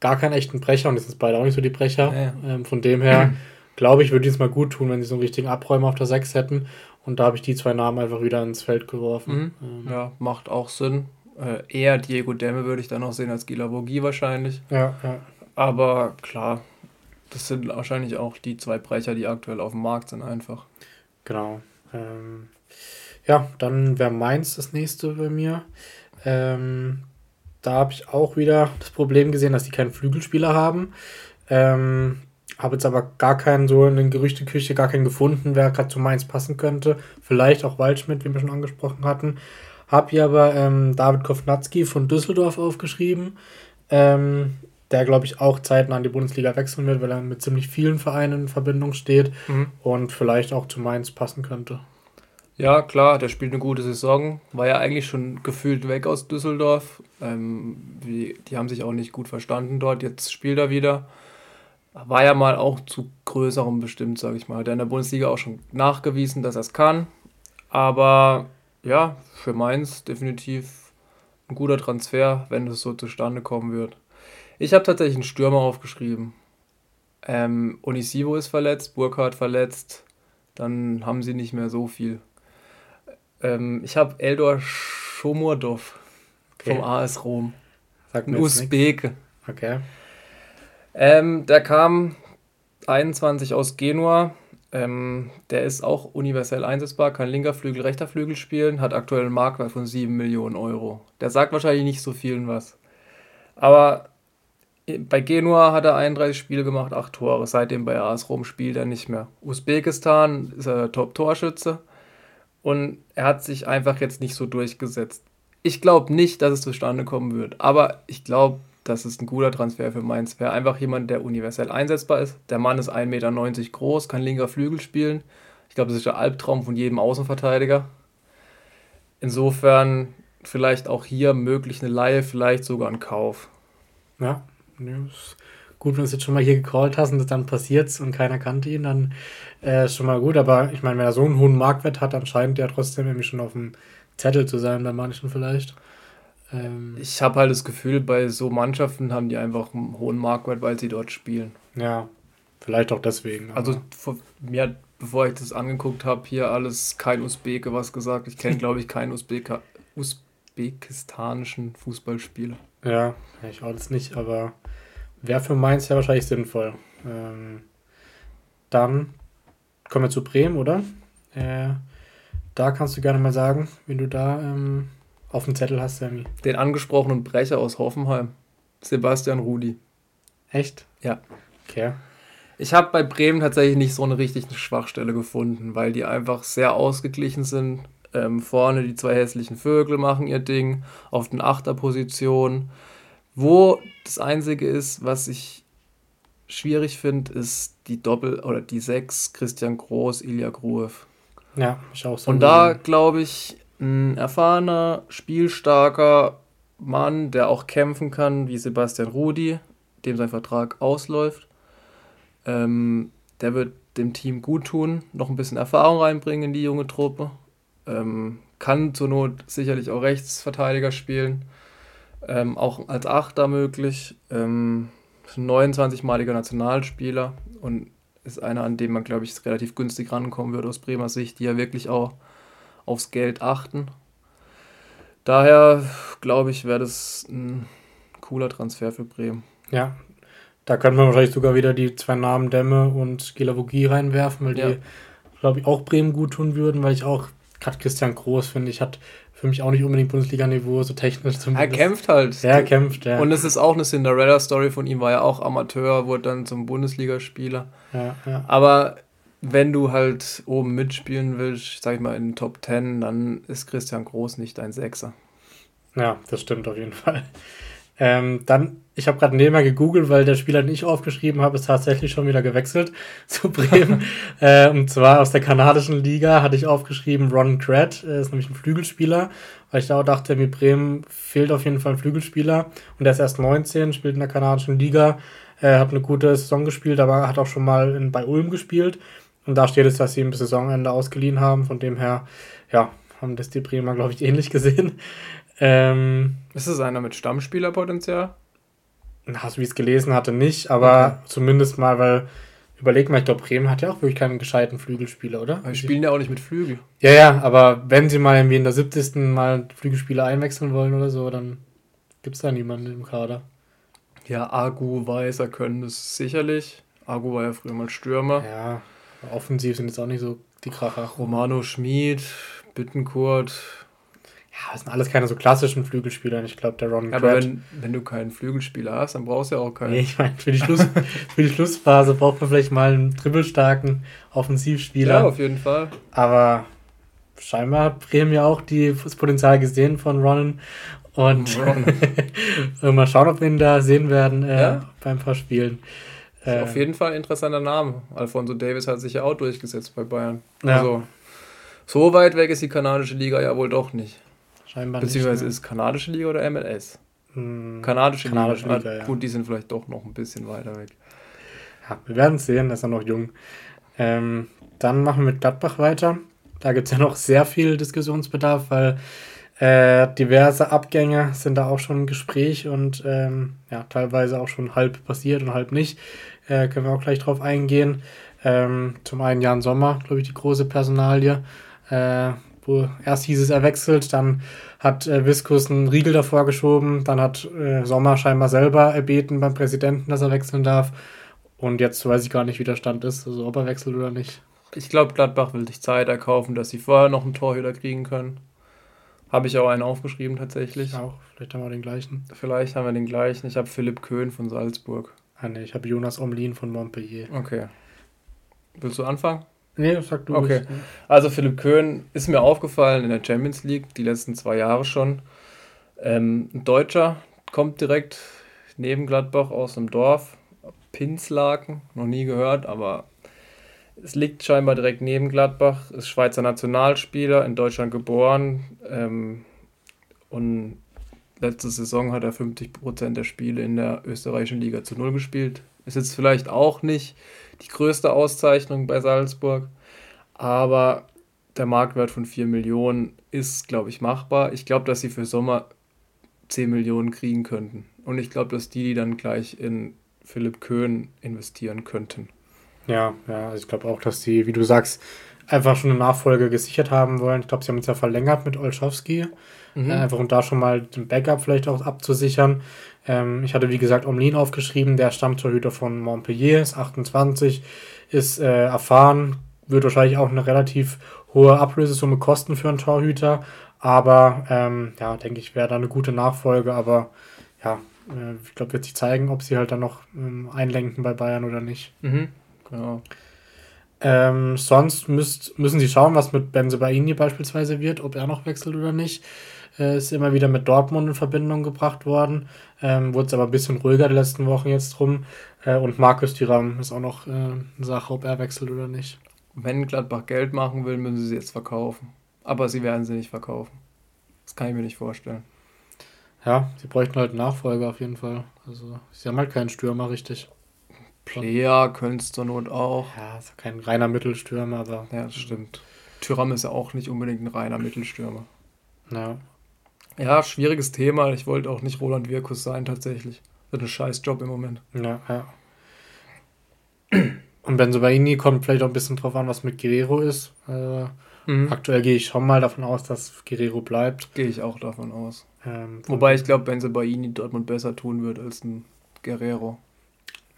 gar keinen echten Brecher und das sind beide auch nicht so die Brecher. Ja. Ähm, von dem her glaube ich, würde es mal gut tun, wenn sie so einen richtigen Abräumer auf der 6 hätten. Und da habe ich die zwei Namen einfach wieder ins Feld geworfen. Mhm. Ähm. Ja, macht auch Sinn. Äh, eher Diego Demme würde ich dann noch sehen als Gila Vogie wahrscheinlich. Ja, ja. Aber klar, das sind wahrscheinlich auch die zwei Brecher, die aktuell auf dem Markt sind, einfach. Genau. Ähm, ja, dann wäre Mainz das nächste bei mir. Ähm, da habe ich auch wieder das Problem gesehen, dass die keinen Flügelspieler haben. Ähm, habe jetzt aber gar keinen so in den Gerüchteküche, gar keinen gefunden, wer gerade zu Mainz passen könnte. Vielleicht auch Waldschmidt, wie wir schon angesprochen hatten. Habe hier aber ähm, David Kovnatski von Düsseldorf aufgeschrieben, ähm, der, glaube ich, auch zeitnah in die Bundesliga wechseln wird, weil er mit ziemlich vielen Vereinen in Verbindung steht mhm. und vielleicht auch zu Mainz passen könnte. Ja, klar, der spielt eine gute Saison. War ja eigentlich schon gefühlt weg aus Düsseldorf. Ähm, die, die haben sich auch nicht gut verstanden dort. Jetzt spielt er wieder war ja mal auch zu größerem bestimmt, sage ich mal. Hat er in der Bundesliga auch schon nachgewiesen, dass er es kann. Aber ja, für Mainz definitiv ein guter Transfer, wenn es so zustande kommen wird. Ich habe tatsächlich einen Stürmer aufgeschrieben. Ähm, Onisivo ist verletzt, Burkhardt verletzt. Dann haben sie nicht mehr so viel. Ähm, ich habe Eldor Schomurdov okay. vom AS Rom. Sagt ein Usbeke. Okay. Ähm, der kam 21 aus Genua. Ähm, der ist auch universell einsetzbar, kann linker Flügel, rechter Flügel spielen, hat aktuell einen Marktwert von 7 Millionen Euro. Der sagt wahrscheinlich nicht so vielen was. Aber bei Genua hat er 31 Spiele gemacht, 8 Tore. Seitdem bei AS Rom spielt er nicht mehr. Usbekistan ist er Top-Torschütze und er hat sich einfach jetzt nicht so durchgesetzt. Ich glaube nicht, dass es zustande kommen wird, aber ich glaube, das ist ein guter Transfer für Mainz. Wäre einfach jemand, der universell einsetzbar ist. Der Mann ist 1,90 Meter groß, kann linker Flügel spielen. Ich glaube, das ist der Albtraum von jedem Außenverteidiger. Insofern vielleicht auch hier möglich eine Laie, vielleicht sogar ein Kauf. Ja, gut, wenn du es jetzt schon mal hier gecallt hast und dann passiert es und keiner kannte ihn, dann äh, schon mal gut. Aber ich meine, wenn er so einen hohen Marktwert hat, dann scheint er trotzdem irgendwie schon auf dem Zettel zu sein bei manchen vielleicht. Ähm, ich habe halt das Gefühl, bei so Mannschaften haben die einfach einen hohen Marktwert, weil sie dort spielen. Ja, vielleicht auch deswegen. Also vor, mir hat, bevor ich das angeguckt habe, hier alles kein Usbeke was gesagt. Ich kenne, glaube ich, keinen Usbeka, usbekistanischen Fußballspieler. Ja, ich auch das nicht, aber wäre für Mainz ja wahrscheinlich sinnvoll. Ähm, dann kommen wir zu Bremen, oder? Äh, da kannst du gerne mal sagen, wenn du da ähm, auf dem Zettel hast, Sammy. Den angesprochenen Brecher aus Hoffenheim. Sebastian Rudi. Echt? Ja. Okay. Ich habe bei Bremen tatsächlich nicht so eine richtige Schwachstelle gefunden, weil die einfach sehr ausgeglichen sind. Ähm, vorne die zwei hässlichen Vögel machen ihr Ding, auf den Achterpositionen. Wo das Einzige ist, was ich schwierig finde, ist die Doppel- oder die Sechs Christian Groß, Ilya Gruev. Ja, ich auch so. Und da glaube ich, ein erfahrener, spielstarker Mann, der auch kämpfen kann, wie Sebastian Rudi, dem sein Vertrag ausläuft, ähm, der wird dem Team gut tun, noch ein bisschen Erfahrung reinbringen in die junge Truppe. Ähm, kann zur Not sicherlich auch Rechtsverteidiger spielen, ähm, auch als Achter möglich. Ähm, ist ein 29-maliger Nationalspieler und ist einer, an dem man, glaube ich, relativ günstig rankommen wird aus Bremer Sicht, die ja wirklich auch aufs Geld achten. Daher glaube ich, wäre das ein cooler Transfer für Bremen. Ja, da könnte man wahrscheinlich sogar wieder die zwei Namen Dämme und Gilavogie reinwerfen, weil Ja. die, glaube ich, auch Bremen gut tun würden, weil ich auch, gerade Christian Groß, finde ich, hat für mich auch nicht unbedingt Bundesliga-Niveau, so technisch Er zumindest. kämpft halt. Ja, er kämpft, ja. Und es ist auch eine Cinderella-Story von ihm, war ja auch Amateur, wurde dann zum Bundesligaspieler. ja, ja. Aber wenn du halt oben mitspielen willst, sag ich mal in den Top 10, dann ist Christian Groß nicht ein Sechser. Ja, das stimmt auf jeden Fall. Ähm, dann, ich habe gerade nebenher gegoogelt, weil der Spieler, den ich aufgeschrieben habe, ist tatsächlich schon wieder gewechselt zu Bremen. äh, und zwar aus der kanadischen Liga hatte ich aufgeschrieben Ron Grad, äh, ist nämlich ein Flügelspieler, weil ich da auch dachte, mit Bremen fehlt auf jeden Fall ein Flügelspieler. Und der ist erst 19, spielt in der kanadischen Liga, äh, hat eine gute Saison gespielt, aber hat auch schon mal in, bei Ulm gespielt. Und da steht es, dass sie ihn bis Saisonende ausgeliehen haben. Von dem her, ja, haben das die Bremer, glaube ich, ähnlich gesehen. Ähm, Ist es einer mit Stammspielerpotenzial? na, so wie ich es gelesen hatte, nicht, aber Okay. zumindest mal, weil, überleg mal, ich glaube, Bremen hat ja auch wirklich keinen gescheiten Flügelspieler, oder? Aber wir spielen ja auch nicht mit Flügel. Ja, ja, aber wenn sie mal irgendwie in der 70. mal Flügelspieler einwechseln wollen oder so, dann gibt es da niemanden im Kader. Ja, Agu, Weißer können das sicherlich. Agu war ja früher mal Stürmer. Ja, offensiv sind jetzt auch nicht so die Kracher. Romano Schmid, Bittenkurt. Ja, das sind alles keine so klassischen Flügelspieler. Ich glaube, der Ron Aber Grad- wenn, wenn du keinen Flügelspieler hast, dann brauchst du ja auch keinen. Nee, ich meine, für, die Schluss, für die Schlussphase braucht man vielleicht mal einen dribbelstarken Offensivspieler. Ja, auf jeden Fall. Aber scheinbar hat Bremen ja auch die, das Potenzial gesehen von Ronan. Und mal schauen, ob wir ihn da sehen werden äh, Ja. beim paar Spielen. Äh, Auf jeden Fall ein interessanter Name. Alfonso Davis hat sich ja auch durchgesetzt bei Bayern. Ja. Also, so weit weg ist die kanadische Liga ja wohl doch nicht. scheinbar Beziehungsweise nicht. ist kanadische Liga oder MLS? ne? Hm, Kanadische, Kanadische Liga. Liga, Ah, ja. Gut, die sind vielleicht doch noch ein bisschen weiter weg. ja, wir werden es sehen, er ist ja noch jung. Ähm, dann machen wir mit Gladbach weiter. Da gibt es ja noch sehr viel Diskussionsbedarf, weil äh, diverse Abgänge sind da auch schon im Gespräch und ähm, ja, teilweise auch schon halb passiert und halb nicht. Äh, können wir auch gleich drauf eingehen. Ähm, zum einen Jan Sommer, glaube ich, die große Personalie. Äh, wo erst hieß es, er wechselt, dann hat äh, Viskus einen Riegel davor geschoben, dann hat äh, Sommer scheinbar selber erbeten beim Präsidenten, dass er wechseln darf. Und jetzt weiß ich gar nicht, wie der Stand ist, also ob er wechselt oder nicht. Ich glaube, Gladbach will sich Zeit erkaufen, dass sie vorher noch einen Torhüter kriegen können. Habe ich auch einen aufgeschrieben tatsächlich. Auch, vielleicht haben wir den gleichen. Vielleicht haben wir den gleichen. Ich habe Philipp Köhn von Salzburg. Ah ne, ich habe Jonas Omlin von Montpellier. Okay. Willst du anfangen? Nee, sag du. Okay. ruhig. Also Philipp Köhn ist mir aufgefallen in der Champions League, die letzten zwei Jahre schon. Ähm, ein Deutscher kommt direkt neben Gladbach aus einem Dorf, Pinslaken, noch nie gehört, aber es liegt scheinbar direkt neben Gladbach, ist Schweizer Nationalspieler, in Deutschland geboren ähm, und letzte Saison hat er 50% der Spiele in der österreichischen Liga zu Null gespielt. Ist jetzt vielleicht auch nicht die größte Auszeichnung bei Salzburg, aber der Marktwert von 4 Millionen ist, glaube ich, machbar. Ich glaube, dass sie für Sommer 10 Millionen kriegen könnten. Und ich glaube, dass die, die dann gleich in Philipp Köhn investieren könnten. Ja, ja, also ich glaube auch, dass die, wie du sagst, einfach schon eine Nachfolge gesichert haben wollen. Ich glaube, sie haben jetzt ja verlängert mit Olschowski. Mhm. Äh, einfach um da schon mal den Backup vielleicht auch abzusichern. Ähm, ich hatte, wie gesagt, Omlin aufgeschrieben, der Stammtorhüter von Montpellier, ist 28, ist äh, erfahren, wird wahrscheinlich auch eine relativ hohe Ablösesumme kosten für einen Torhüter. Aber ähm, ja, denke ich, wäre da eine gute Nachfolge. Aber ja, äh, ich glaube, wird sich zeigen, ob sie halt dann noch ähm, einlenken bei Bayern oder nicht. Mhm, genau. Ähm, sonst müsst, müssen sie schauen, was mit Benzebaini beispielsweise wird, ob er noch wechselt oder nicht. Äh, ist immer wieder mit Dortmund in Verbindung gebracht worden. Ähm, Wurde es aber ein bisschen ruhiger die letzten Wochen jetzt drum. Äh, und Markus Thuram ist auch noch äh, eine Sache, ob er wechselt oder nicht. Wenn Gladbach Geld machen will, müssen sie sie jetzt verkaufen. Aber sie werden sie nicht verkaufen. Das kann ich mir nicht vorstellen. Ja, sie bräuchten halt einen Nachfolger auf jeden Fall. Also, sie haben halt keinen Stürmer richtig. Player könntest zur Not auch. Ja, ist kein reiner Mittelstürmer, aber. Ja, das stimmt. Tyram ist ja auch nicht unbedingt ein reiner Mittelstürmer. Ja. Ja, schwieriges Thema. Ich wollte auch nicht Roland Wirkus sein, tatsächlich. Wird ein scheiß Job im Moment. Ja, ja. Und Benzobaini kommt vielleicht auch ein bisschen drauf an, was mit Guerrero ist. Äh, mhm. Aktuell gehe ich schon mal davon aus, dass Guerrero bleibt. Gehe ich auch davon aus. Ähm, Wobei ich glaube, Benzobaini Dortmund besser tun wird als ein Guerrero.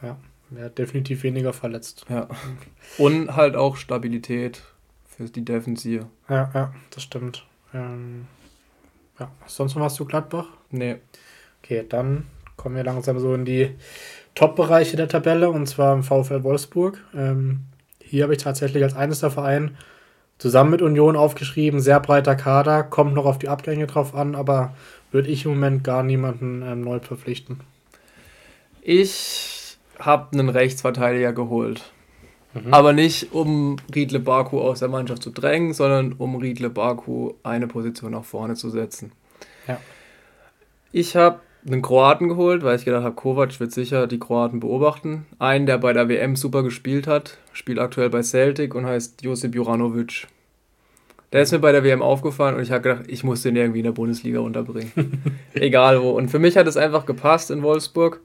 Ja, er hat definitiv weniger verletzt. Ja. Und halt auch Stabilität für die Defensive. Ja, ja, das stimmt. Ähm, ja, sonst noch was zu Gladbach? Nee. Okay, dann kommen wir langsam so in die Top-Bereiche der Tabelle und zwar im VfL Wolfsburg. Ähm, hier habe ich tatsächlich als eines der Vereine zusammen mit Union aufgeschrieben, sehr breiter Kader, kommt noch auf die Abgänge drauf an, aber würde ich im Moment gar niemanden ähm, neu verpflichten. Ich habe einen Rechtsverteidiger geholt. Mhm. Aber nicht, um Riedle Baku aus der Mannschaft zu drängen, sondern um Riedle Baku eine Position nach vorne zu setzen. Ja. Ich habe einen Kroaten geholt, weil ich gedacht habe, Kovac wird sicher die Kroaten beobachten. Einen, der bei der WM super gespielt hat, spielt aktuell bei Celtic und heißt Josip Juranovic. Der ist mir bei der WM aufgefallen und ich habe gedacht, ich muss den irgendwie in der Bundesliga unterbringen. Egal wo. Und für mich hat es einfach gepasst in Wolfsburg.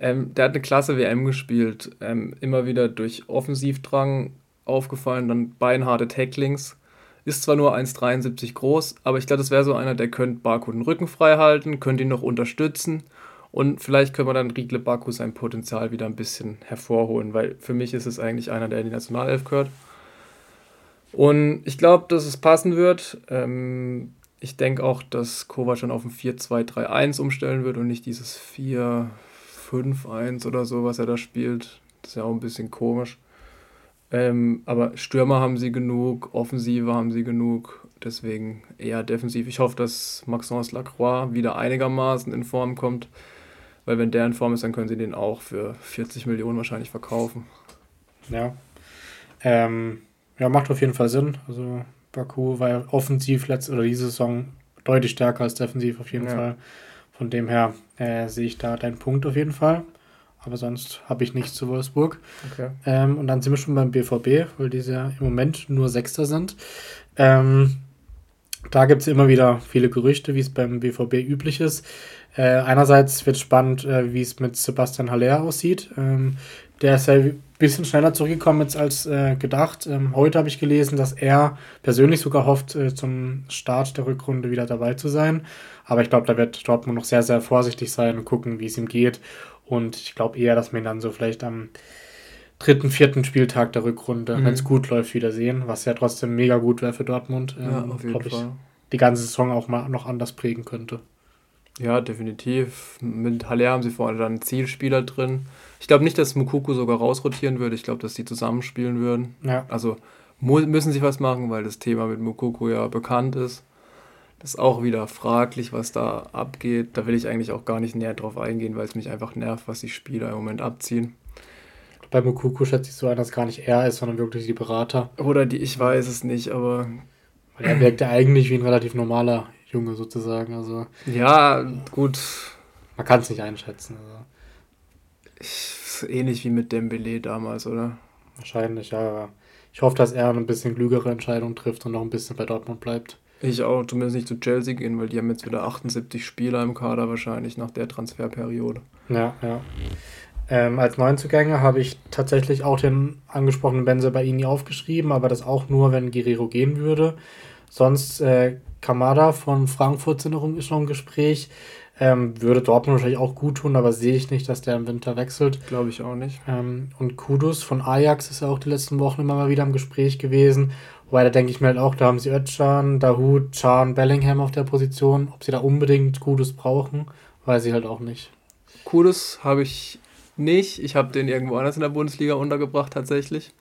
Ähm, der hat eine klasse WM gespielt. Ähm, immer wieder durch Offensivdrang aufgefallen, dann beinharte Tacklings. Ist zwar nur 1,73 groß, aber ich glaube, das wäre so einer, der könnte Baku den Rücken frei halten, könnte ihn noch unterstützen und vielleicht können wir dann Riedle Baku sein Potenzial wieder ein bisschen hervorholen, weil für mich ist es eigentlich einer, der in die Nationalelf gehört. Und ich glaube, dass es passen wird. Ähm, ich denke auch, dass Kovac schon auf ein 4-2-3-1 umstellen wird und nicht dieses 4 5-1 oder so, was er da spielt. Das ist ja auch ein bisschen komisch. Ähm, aber Stürmer haben sie genug, Offensive haben sie genug, deswegen eher defensiv. Ich hoffe, dass Maxence Lacroix wieder einigermaßen in Form kommt, weil wenn der in Form ist, dann können sie den auch für 40 Millionen wahrscheinlich verkaufen. Ja. Ähm, ja, macht auf jeden Fall Sinn. Also Baku war ja offensiv letzte oder diese Saison deutlich stärker als defensiv auf jeden ja. Fall. Von dem her äh, sehe ich da deinen Punkt auf jeden Fall. Aber sonst habe ich nichts zu Wolfsburg. Okay. Ähm, und dann sind wir schon beim BVB, weil diese ja im Moment nur Sechster sind. Ähm, da gibt es immer wieder viele Gerüchte, wie es beim BVB üblich ist. Äh, einerseits wird spannend, äh, wie es mit Sebastian Haller aussieht. Ähm, der ist ja bisschen schneller zurückgekommen jetzt als äh, gedacht. Ähm, heute habe ich gelesen, dass er persönlich sogar hofft, äh, zum Start der Rückrunde wieder dabei zu sein. Aber ich glaube, da wird Dortmund noch sehr, sehr vorsichtig sein und gucken, wie es ihm geht. Und ich glaube eher, dass wir ihn dann so vielleicht am dritten, vierten Spieltag der Rückrunde, mhm. wenn es gut läuft, wieder sehen. Was ja trotzdem mega gut wäre für Dortmund. Ja, ähm, auf jeden ich, Fall. Die ganze Saison auch mal noch anders prägen könnte. Ja, definitiv. Mit Haller haben sie vorne dann einen Zielspieler drin. Ich glaube nicht, dass Mukuku sogar rausrotieren würde. Ich glaube, dass die zusammenspielen würden. Ja. Also müssen sie was machen, weil das Thema mit Mukuku ja bekannt ist. Das ist auch wieder fraglich, was da abgeht. Da will ich eigentlich auch gar nicht näher drauf eingehen, weil es mich einfach nervt, was die Spieler im Moment abziehen. Bei Mukuku schätze ich so ein, dass gar nicht er ist, sondern wirklich die Berater. Oder die, ich weiß es nicht, aber. Weil er wirkt ja eigentlich wie ein relativ normaler Junge sozusagen. Also. Ja, gut. Man kann es nicht einschätzen. Also. Ich, ähnlich wie mit Dembele damals, oder? Wahrscheinlich, ja. Ich hoffe, dass er ein bisschen klügere Entscheidungen trifft und noch ein bisschen bei Dortmund bleibt. Ich auch, zumindest nicht zu Chelsea gehen, weil die haben jetzt wieder 78 Spieler im Kader wahrscheinlich nach der Transferperiode. Ja, ja. Ähm, als Neuzugänge habe ich tatsächlich auch den angesprochenen Benze bei Ihnen aufgeschrieben, aber das auch nur, wenn Guerrero gehen würde. Sonst äh, Kamada von Frankfurt sind noch, ist noch im Gespräch. Ähm, würde Dortmund wahrscheinlich auch gut tun, aber sehe ich nicht, dass der im Winter wechselt. Glaube ich auch nicht. Ähm, und Kudus von Ajax ist ja auch die letzten Wochen immer mal wieder im Gespräch gewesen. Wobei, da denke ich mir halt auch, da haben sie Özcan, Dahut, Chan, Bellingham auf der Position. Ob sie da unbedingt Kudus brauchen, weiß ich halt auch nicht. Kudus habe ich nicht. Ich habe den irgendwo anders in der Bundesliga untergebracht, tatsächlich.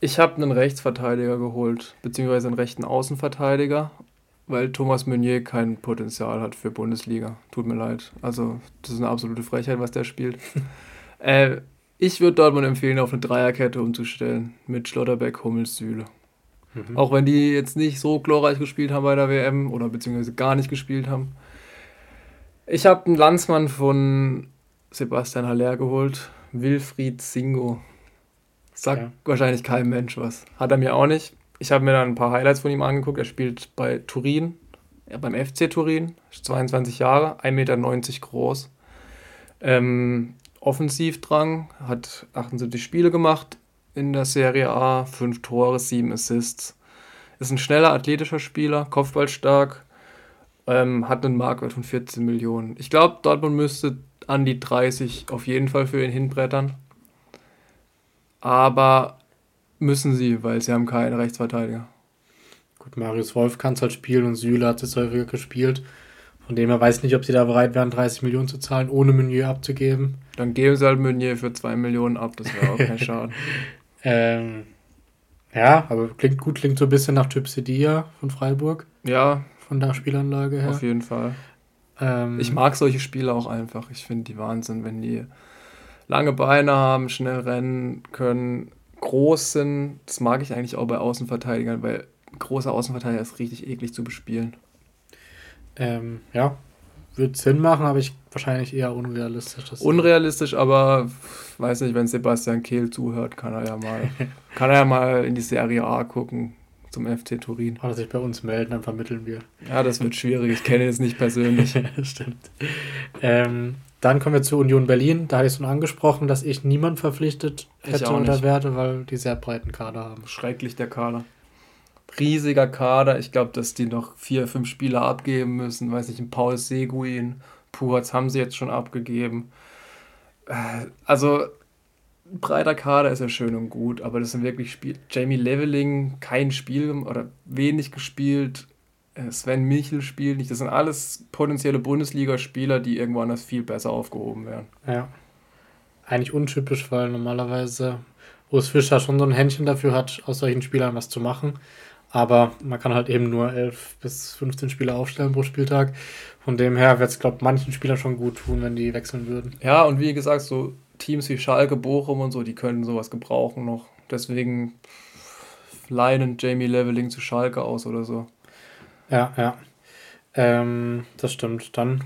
Ich habe einen Rechtsverteidiger geholt, beziehungsweise einen rechten Außenverteidiger weil Thomas Meunier kein Potenzial hat für Bundesliga. Tut mir leid. Also, das ist eine absolute Frechheit, was der spielt. äh, ich würde Dortmund empfehlen, auf eine Dreierkette umzustellen. Mit Schlotterbeck, Hummels, Süle. Mhm. Auch wenn die jetzt nicht so glorreich gespielt haben bei der WM oder beziehungsweise gar nicht gespielt haben. Ich habe einen Landsmann von Sebastian Haller geholt. Wilfried Singo. Sagt ja. wahrscheinlich kein Mensch was. Hat er mir auch nicht. Ich habe mir dann ein paar Highlights von ihm angeguckt. Er spielt bei Turin, ja, beim FC Turin, 22 Jahre, 1,90 Meter groß. Ähm, Offensivdrang, hat 78 Spiele gemacht in der Serie A, 5 Tore, 7 Assists. Ist ein schneller, athletischer Spieler, kopfballstark, ähm, hat einen Marktwert von 14 Millionen. Ich glaube, Dortmund müsste an die 30 auf jeden Fall für ihn hinbrettern. Aber Müssen sie, weil sie haben keinen Rechtsverteidiger. Gut, Marius Wolf kann es halt spielen und Süle hat es häufiger gespielt. Von dem her weiß ich nicht, ob sie da bereit wären, 30 Millionen zu zahlen, ohne Meunier abzugeben. Dann geben sie halt Meunier für 2 Millionen ab, das wäre auch kein Schaden. ähm, ja, aber klingt gut, klingt so ein bisschen nach Typ Sedia von Freiburg. Ja. Von der Spielanlage her. Auf jeden Fall. Ähm, ich mag solche Spiele auch einfach. Ich finde die Wahnsinn, wenn die lange Beine haben, schnell rennen können, groß sind. Das mag ich eigentlich auch bei Außenverteidigern, weil großer Außenverteidiger ist richtig eklig zu bespielen. Ähm, ja, wird Sinn machen, aber ich wahrscheinlich eher unrealistisch. Unrealistisch, aber weiß nicht, wenn Sebastian Kehl zuhört, kann er ja mal, kann er ja mal in die Serie A gucken zum FC Turin. Oder sich bei uns melden, dann vermitteln wir. Ja, das wird schwierig. Ich kenne es nicht persönlich. Stimmt. Ähm, dann kommen wir zu Union Berlin. Da hatte ich schon angesprochen, dass ich niemand verpflichtet hätte oder werde, weil die sehr breiten Kader haben. Schrecklich der Kader. Riesiger Kader. Ich glaube, dass die noch vier, fünf Spieler abgeben müssen. Weiß nicht, ein Paul Seguin, Puhatz haben sie jetzt schon abgegeben. Äh, also, breiter Kader ist ja schön und gut, aber das sind wirklich Spiele. Jamie Leveling, kein Spiel oder wenig gespielt. Äh, Sven Michel spielt nicht. Das sind alles potenzielle Bundesligaspieler, die irgendwo anders viel besser aufgehoben werden. Ja. Eigentlich untypisch, weil normalerweise Urs Fischer schon so ein Händchen dafür hat, aus solchen Spielern was zu machen. Aber man kann halt eben nur 11 bis 15 Spieler aufstellen pro Spieltag. Von dem her wird es, glaube ich, manchen Spielern schon gut tun, wenn die wechseln würden. Ja, und wie gesagt, so Teams wie Schalke, Bochum und so, die können sowas gebrauchen noch. Deswegen leihen Jamie Leveling zu Schalke aus oder so. Ja, ja. Ähm, das stimmt. Dann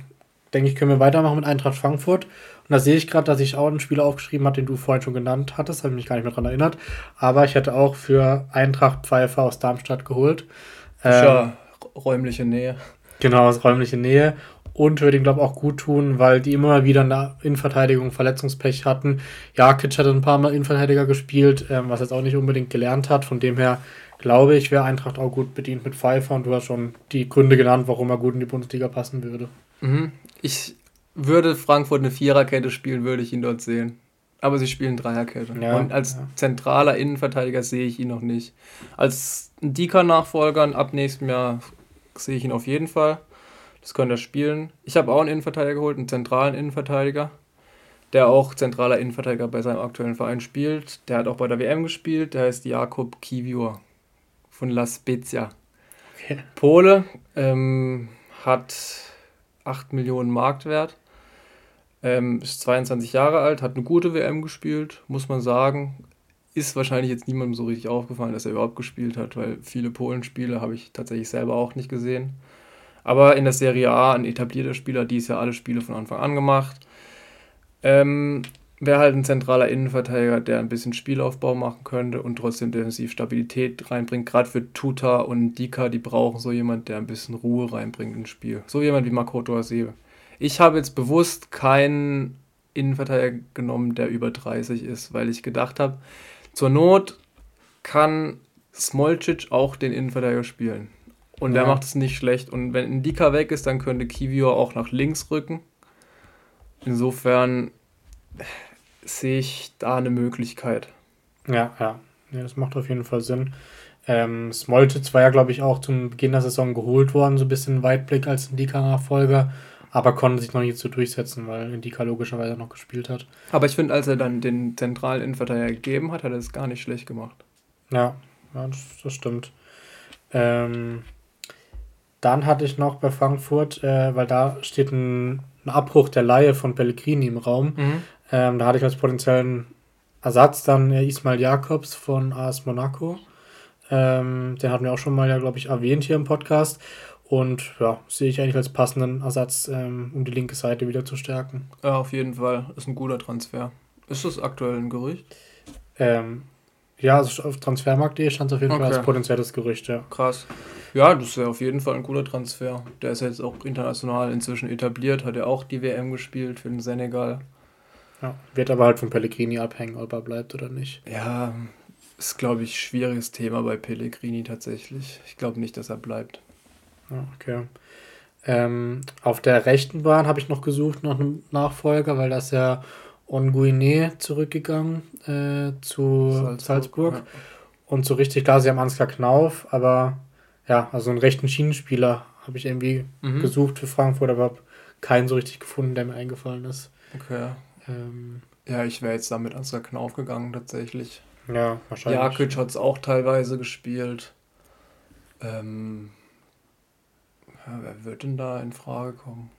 denke ich, können wir weitermachen mit Eintracht Frankfurt. Und da sehe ich gerade, dass ich auch einen Spieler aufgeschrieben habe, den du vorhin schon genannt hattest, habe ich mich gar nicht mehr daran erinnert. Aber ich hätte auch für Eintracht Pfeiffer aus Darmstadt geholt. Ähm, ja, räumliche Nähe. Genau, aus räumliche Nähe. Und würde ihm, glaube ich, auch gut tun, weil die immer wieder in der Innenverteidigung Verletzungspech hatten. Jakic hat ein paar Mal Innenverteidiger gespielt, ähm, was jetzt auch nicht unbedingt gelernt hat. Von dem her glaube ich, wäre Eintracht auch gut bedient mit Pfeiffer und du hast schon die Gründe genannt, warum er gut in die Bundesliga passen würde. Mhm. Ich würde Frankfurt eine Viererkette spielen, würde ich ihn dort sehen. Aber sie spielen Dreierkette. Ja, und als ja. zentraler Innenverteidiger sehe ich ihn noch nicht. Als Dika-Nachfolger ab nächstem Jahr sehe ich ihn auf jeden Fall. Das könnte er spielen. Ich habe auch einen Innenverteidiger geholt, einen zentralen Innenverteidiger, der auch zentraler Innenverteidiger bei seinem aktuellen Verein spielt. Der hat auch bei der WM gespielt. Der heißt Jakob Kivior von La Spezia. Okay. Pole ähm, hat 8 Millionen Marktwert, ähm, ist 22 Jahre alt, hat eine gute WM gespielt, muss man sagen. Ist wahrscheinlich jetzt niemandem so richtig aufgefallen, dass er überhaupt gespielt hat, weil viele Polenspiele habe ich tatsächlich selber auch nicht gesehen. Aber in der Serie A ein etablierter Spieler, die ist ja alle Spiele von Anfang an gemacht. Ähm, wäre halt ein zentraler Innenverteidiger, der ein bisschen Spielaufbau machen könnte und trotzdem defensiv Stabilität reinbringt. Gerade für Tuta und Dika, die brauchen so jemand, der ein bisschen Ruhe reinbringt ins Spiel. So jemand wie Makoto Asebe. Ich habe jetzt bewusst keinen Innenverteidiger genommen, der über 30 ist, weil ich gedacht habe, zur Not kann Smolcic auch den Innenverteidiger spielen. Und ja. der macht es nicht schlecht. Und wenn Indika weg ist, dann könnte Kivio auch nach links rücken. Insofern sehe ich da eine Möglichkeit. Ja, ja. ja das macht auf jeden Fall Sinn. Ähm, Smoltitz war ja, glaube ich, auch zum Beginn der Saison geholt worden, so ein bisschen Weitblick als Indika-Nachfolger, aber konnte sich noch nicht so durchsetzen, weil Indika logischerweise noch gespielt hat. Aber ich finde, als er dann den zentralen Innenverteidiger gegeben hat, hat er es gar nicht schlecht gemacht. Ja, ja das, das stimmt. Ähm, dann hatte ich noch bei Frankfurt, äh, weil da steht ein, ein, Abbruch der Laie von Pellegrini im Raum. Mhm. Ähm, da hatte ich als potenziellen Ersatz dann Ismail Jakobs von AS Monaco. Ähm, den hatten wir auch schon mal, ja, glaube ich, erwähnt hier im Podcast. Und ja, sehe ich eigentlich als passenden Ersatz, ähm, um die linke Seite wieder zu stärken. Ja, auf jeden Fall. Ist ein guter Transfer. Ist das aktuell ein Gerücht? Ähm, ja, also auf Transfermarkt.de stand es auf jeden okay. Fall als potenzielles Gerücht, ja. Krass. Ja, das ist ja auf jeden Fall ein cooler Transfer. Der ist jetzt auch international inzwischen etabliert, hat ja auch die WM gespielt für den Senegal. Ja, wird aber halt von Pellegrini abhängen, ob er bleibt oder nicht. Ja, ist, glaube ich, schwieriges Thema bei Pellegrini tatsächlich. Ich glaube nicht, dass er bleibt. Ja, okay. Ähm, auf der rechten Bahn habe ich noch gesucht nach einem Nachfolger, weil das ja Onguine zurückgegangen äh, zu Salzburg. Salzburg. Ja. Und so richtig, klar, sie haben Ansgar Knauf, aber ja, also einen rechten Schienenspieler habe ich irgendwie mhm. gesucht für Frankfurt, aber habe keinen so richtig gefunden, der mir eingefallen ist. Okay. Ähm, ja, ich wäre jetzt damit Ansgar Knauf gegangen, tatsächlich. Ja, wahrscheinlich. Jakic hat es auch teilweise gespielt. Ähm, ja, wer wird denn da in Frage kommen?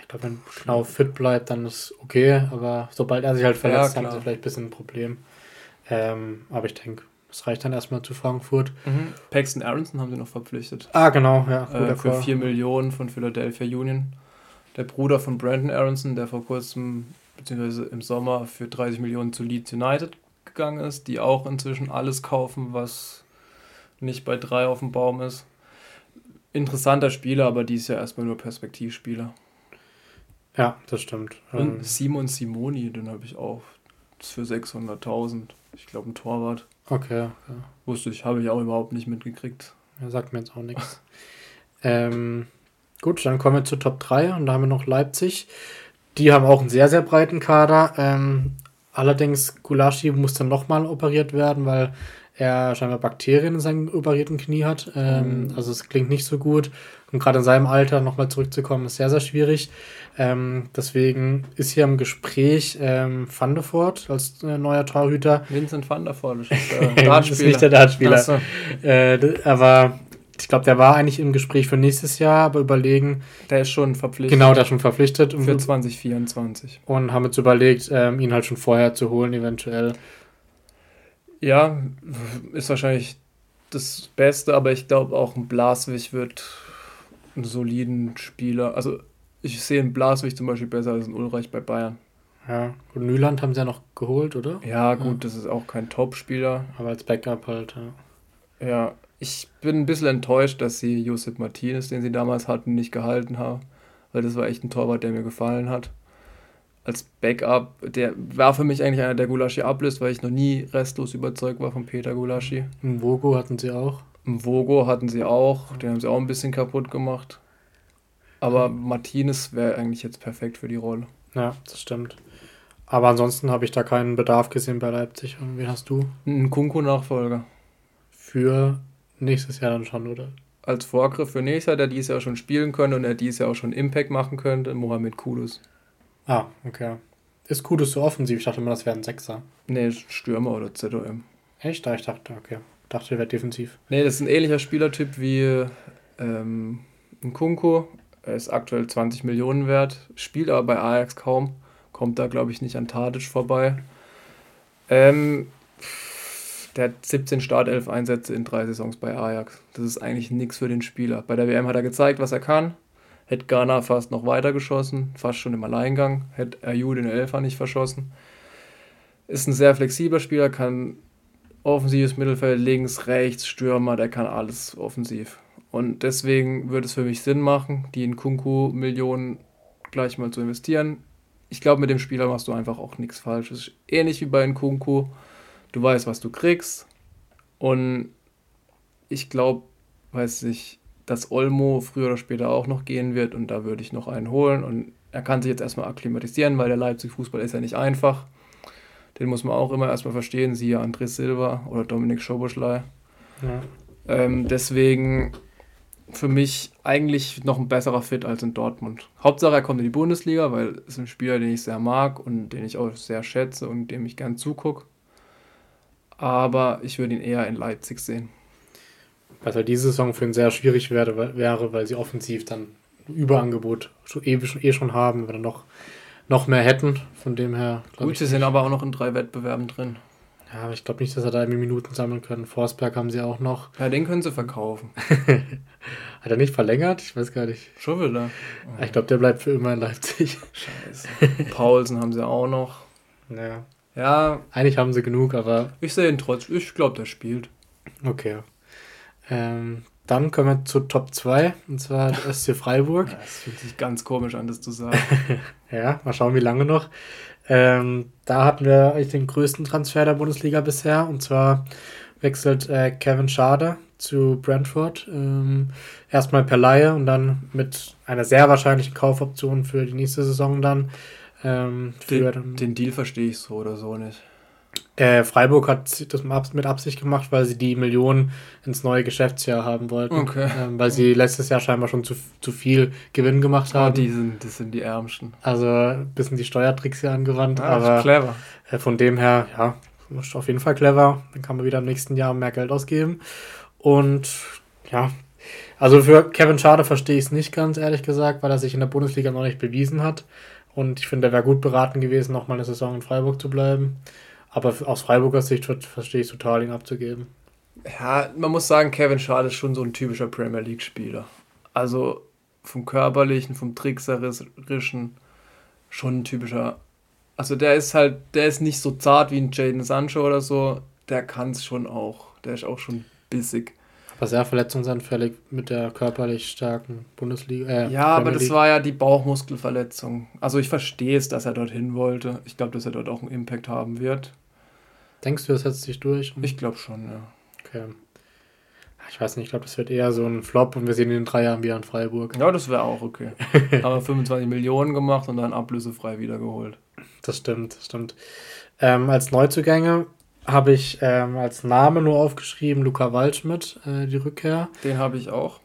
Ich glaube, wenn Knauf fit bleibt, dann ist okay, aber sobald er sich halt verletzt, ja, haben sie vielleicht ein bisschen ein Problem. Ähm, aber ich denke, das reicht dann erstmal zu Frankfurt. Mhm. Paxton Aronson haben sie noch verpflichtet. Ah, genau, ja. Äh, für 4 Millionen von Philadelphia Union. Der Bruder von Brandon Aronson, der vor kurzem, beziehungsweise im Sommer, für 30 Millionen zu Leeds United gegangen ist, die auch inzwischen alles kaufen, was nicht bei drei auf dem Baum ist. Interessanter Spieler, aber die ist ja erstmal nur Perspektivspieler. Ja, das stimmt. Und ähm, Simon Simoni, den habe ich auch. Für 600.000. Ich glaube, ein Torwart. Okay, okay. Wusste ich, habe ich auch überhaupt nicht mitgekriegt. Er sagt mir jetzt auch nichts. ähm, gut, dann kommen wir zu Top 3 und da haben wir noch Leipzig. Die haben auch einen sehr, sehr breiten Kader. Ähm, allerdings, Gulaschi muss dann nochmal operiert werden, weil er scheinbar Bakterien in seinem operierten Knie hat. Ähm, mhm. Also es klingt nicht so gut. Und gerade in seinem Alter nochmal zurückzukommen, ist sehr, sehr schwierig. Ähm, deswegen ist hier im Gespräch ähm, Van der Voort als äh, neuer Torhüter. Vincent Van der Voort ist, äh, das ist nicht der Dartspieler. So. Äh, aber ich glaube, der war eigentlich im Gespräch für nächstes Jahr, aber überlegen. Der ist schon verpflichtet. Genau, der ist schon verpflichtet. Für 2024. Und haben jetzt überlegt, ähm, ihn halt schon vorher zu holen, eventuell. Ja, ist wahrscheinlich das Beste, aber ich glaube auch ein Blaswig wird einen soliden Spieler. Also ich sehe einen Blaswig zum Beispiel besser als einen Ulreich bei Bayern. Ja, und Nyland haben sie ja noch geholt, oder? Ja, gut, ja. das ist auch kein Top-Spieler. Aber als Backup halt, ja. Ja, ich bin ein bisschen enttäuscht, dass sie Josep Martinez, den sie damals hatten, nicht gehalten haben. Weil das war echt ein Torwart, der mir gefallen hat als Backup, der war für mich eigentlich einer, der Gulaschi ablöst, weil ich noch nie restlos überzeugt war von Peter Gulaschi. Vogo hatten sie auch. Vogo hatten sie auch, den haben sie auch ein bisschen kaputt gemacht. Aber Martinez wäre eigentlich jetzt perfekt für die Rolle. Ja, das stimmt. Aber ansonsten habe ich da keinen Bedarf gesehen bei Leipzig. Und wen hast du? Ein Kunku-Nachfolger. Für nächstes Jahr dann schon, oder? Als Vorgriff für nächstes Jahr, der dieses Jahr schon spielen könnte und der dieses Jahr auch schon Impact machen könnte, Mohamed Kudus. Ah, okay. Ist Kudus so offensiv? Ich dachte immer, das wäre ein Sechser. Nee, Stürmer oder ZOM. Echt? Ich dachte, okay. Ich dachte, er wäre defensiv. Nee, das ist ein ähnlicher Spielertyp wie ähm, ein Kunko. Er ist aktuell 20 Millionen wert, spielt aber bei Ajax kaum. Kommt da, glaube ich, nicht an Tadic vorbei. Ähm, der hat 17 Startelf-Einsätze in drei Saisons bei Ajax. Das ist eigentlich nichts für den Spieler. Bei der WM hat er gezeigt, was er kann. Hätte Ghana fast noch weiter geschossen, fast schon im Alleingang. Hätte Ayu den Elfer nicht verschossen. Ist ein sehr flexibler Spieler, kann offensives Mittelfeld, links, rechts, Stürmer, der kann alles offensiv. Und deswegen würde es für mich Sinn machen, die in Kunku Millionen gleich mal zu investieren. Ich glaube, mit dem Spieler machst du einfach auch nichts falsch. Es ist ähnlich wie bei Kunku. Du weißt, was du kriegst. Und ich glaube, weiß ich, dass Olmo früher oder später auch noch gehen wird und da würde ich noch einen holen und er kann sich jetzt erstmal akklimatisieren, weil der Leipzig-Fußball ist ja nicht einfach. Den muss man auch immer erstmal verstehen, siehe André Silva oder Dominik Schoboschlei. Ja. Ähm, deswegen für mich eigentlich noch ein besserer Fit als in Dortmund. Hauptsache er kommt in die Bundesliga, weil es ist ein Spieler, den ich sehr mag und den ich auch sehr schätze und dem ich gern zugucke. Aber ich würde ihn eher in Leipzig sehen. Was halt diese Saison für ihn sehr schwierig wäre, wäre weil sie offensiv dann Überangebot schon, eh, eh schon haben, wenn noch, noch mehr hätten. Von dem her. Gut, sie sind aber auch noch in drei Wettbewerben drin. Ja, aber ich glaube nicht, dass er da irgendwie Minuten sammeln können. Forsberg haben sie auch noch. Ja, den können sie verkaufen. Hat er nicht verlängert? Ich weiß gar nicht. Schon wieder. Oh. Ich glaube, der bleibt für immer in Leipzig. Scheiße. Paulsen haben sie auch noch. Ja. Ja. Eigentlich haben sie genug, aber. Ich sehe ihn trotzdem. Ich glaube, der spielt. Okay. Ähm, dann kommen wir zu Top 2, und zwar der SC Freiburg. das fühlt sich ganz komisch an, das zu sagen. ja, mal schauen, wie lange noch. Ähm, da hatten wir eigentlich den größten Transfer der Bundesliga bisher. Und zwar wechselt äh, Kevin Schade zu Brentford. Ähm, erstmal per Laie und dann mit einer sehr wahrscheinlichen Kaufoption für die nächste Saison dann. Ähm, den, den Deal verstehe ich so oder so nicht. Äh, Freiburg hat das mit Absicht gemacht, weil sie die Millionen ins neue Geschäftsjahr haben wollten. Okay. Ähm, weil sie letztes Jahr scheinbar schon zu, zu viel Gewinn gemacht haben. Oh, die sind, das sind die Ärmsten. Also ein bisschen die Steuertricks hier angewandt. Ah, aber clever. Äh, von dem her, ja, ist auf jeden Fall clever. Dann kann man wieder im nächsten Jahr mehr Geld ausgeben. Und ja, also für Kevin Schade verstehe ich es nicht ganz, ehrlich gesagt, weil er sich in der Bundesliga noch nicht bewiesen hat. Und ich finde, er wäre gut beraten gewesen, noch mal eine Saison in Freiburg zu bleiben. Aber aus Freiburger Sicht verstehe ich total, ihn abzugeben. Ja, man muss sagen, Kevin Schade ist schon so ein typischer Premier League-Spieler. Also vom körperlichen, vom trickserischen, schon ein typischer. Also der ist halt, der ist nicht so zart wie ein Jaden Sancho oder so. Der kann es schon auch. Der ist auch schon bissig. Aber sehr verletzungsanfällig mit der körperlich starken Bundesliga. Äh, ja, aber das war ja die Bauchmuskelverletzung. Also ich verstehe es, dass er dorthin wollte. Ich glaube, dass er dort auch einen Impact haben wird. Denkst du, das setzt sich durch? Ich glaube schon, ja. Okay. Ich weiß nicht, ich glaube, das wird eher so ein Flop und wir sehen ihn in drei Jahren wieder in Freiburg. Ja, das wäre auch okay. Haben wir 25 Millionen gemacht und dann ablösefrei wiedergeholt. Das stimmt, das stimmt. Ähm, als Neuzugänge habe ich ähm, als Name nur aufgeschrieben Luca Waldschmidt, äh, die Rückkehr. Den habe ich auch.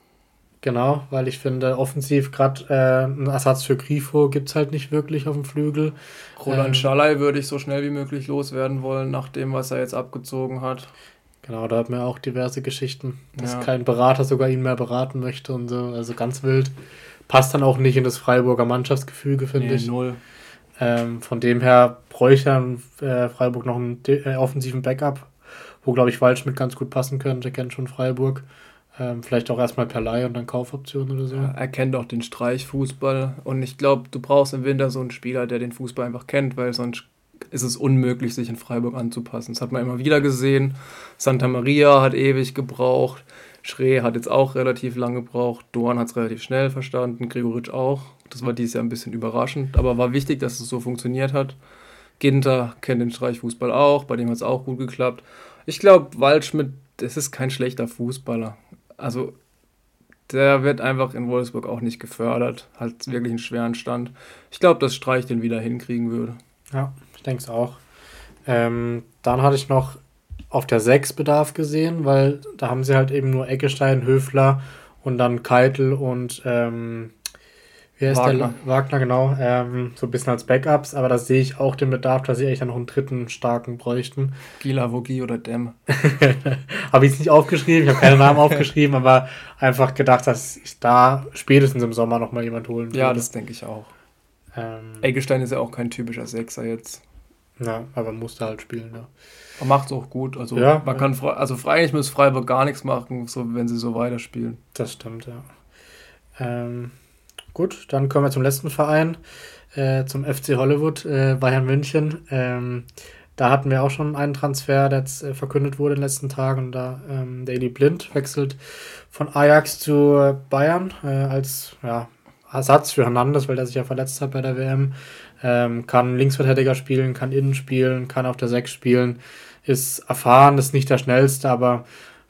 Genau, weil ich finde, offensiv gerade äh, einen Ersatz für Grifo gibt es halt nicht wirklich auf dem Flügel. Roland ähm, Schalay würde ich so schnell wie möglich loswerden wollen, nach dem, was er jetzt abgezogen hat. Genau, da hat man auch diverse Geschichten, dass ja. kein Berater sogar ihn mehr beraten möchte und so. Also ganz wild. Passt dann auch nicht in das Freiburger Mannschaftsgefüge, finde nee, ich. Null. Ähm, von dem her bräuchte äh, Freiburg noch einen äh, offensiven Backup, wo, glaube ich, Waldschmidt ganz gut passen könnte. kennt schon Freiburg. Ähm, vielleicht auch erstmal per Leihe und dann Kaufoption oder so. er kennt auch den Streichfußball und ich glaube, du brauchst im Winter so einen Spieler, der den Fußball einfach kennt, weil sonst ist es unmöglich, sich in Freiburg anzupassen. Das hat man immer wieder gesehen. Santa Maria hat ewig gebraucht. Schree hat jetzt auch relativ lange gebraucht. Dorn hat es relativ schnell verstanden. Gregoritsch auch. Das war dieses Jahr ein bisschen überraschend, aber war wichtig, dass es so funktioniert hat. Ginter kennt den Streichfußball auch, bei dem hat es auch gut geklappt. Ich glaube, Waldschmidt, das ist kein schlechter Fußballer also der wird einfach in Wolfsburg auch nicht gefördert. Hat wirklich einen schweren Stand. Ich glaube, dass Streich den wieder hinkriegen würde. Ja, ich denke es auch. Ähm, dann hatte ich noch auf der 6 Bedarf gesehen, weil da haben sie halt eben nur Eckestein, Höfler und dann Keitel und ähm, wie heißt Wagner. der? Wagner, genau. Ähm, so ein bisschen als Backups, aber da sehe ich auch den Bedarf, dass sie eigentlich dann noch einen dritten starken bräuchten. Gila, Vogi oder Dem. habe ich es nicht aufgeschrieben, ich habe keine Namen aufgeschrieben, aber einfach gedacht, dass ich da spätestens im Sommer nochmal jemand holen würde. Ja, das denke ich auch. Ähm, Eggestein ist ja auch kein typischer Sechser jetzt. Ja, aber musste halt spielen, ja. Er macht es auch gut. Also ja, man ja. kann also eigentlich muss Freiburg gar nichts machen, so wenn sie so weiterspielen. Das stimmt, ja. Ähm, Gut, dann kommen wir zum letzten Verein, äh, zum FC Hollywood, äh, Bayern München. Ähm, da hatten wir auch schon einen Transfer, der jetzt äh, verkündet wurde in den letzten Tagen. Da ähm, Daily Blind wechselt von Ajax zu Bayern äh, als ja, Ersatz für Hernandez, weil der sich ja verletzt hat bei der WM. Ähm, kann Linksverteidiger spielen, kann Innen spielen, kann auf der 6 spielen. Ist erfahren, ist nicht der schnellste, aber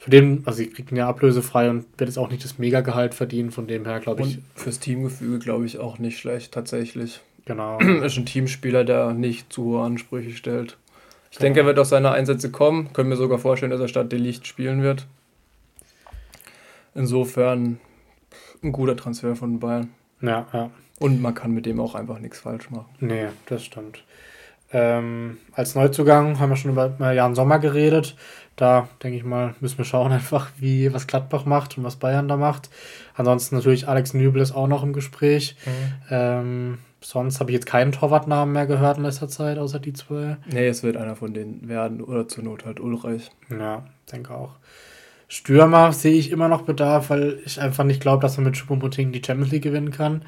für den, also sie kriegen ja ablösefrei und wird jetzt auch nicht das Megagehalt verdienen, von dem her glaube ich. Und fürs Teamgefüge glaube ich auch nicht schlecht, tatsächlich. Genau. ist ein Teamspieler, der nicht zu hohe Ansprüche stellt. Ich denke, er wird auf seine Einsätze kommen. Können mir sogar vorstellen, dass er statt Delicht spielen wird. Insofern ein guter Transfer von Bayern. Ja, ja. Und man kann mit dem auch einfach nichts falsch machen. Nee, das stimmt. Ähm, als Neuzugang haben wir schon über Jan Sommer geredet. Da denke ich mal, müssen wir schauen einfach, wie was Gladbach macht und was Bayern da macht. Ansonsten natürlich Alex Nübel ist auch noch im Gespräch. Mhm. Ähm, sonst habe ich jetzt keinen Torwartnamen mehr gehört in letzter Zeit, außer die zwei. Nee, es wird einer von denen werden oder zur Not halt Ulreich. Ja, denke auch. Stürmer sehe ich immer noch Bedarf, weil ich einfach nicht glaube, dass man mit Choupo-Moting die Champions League gewinnen kann.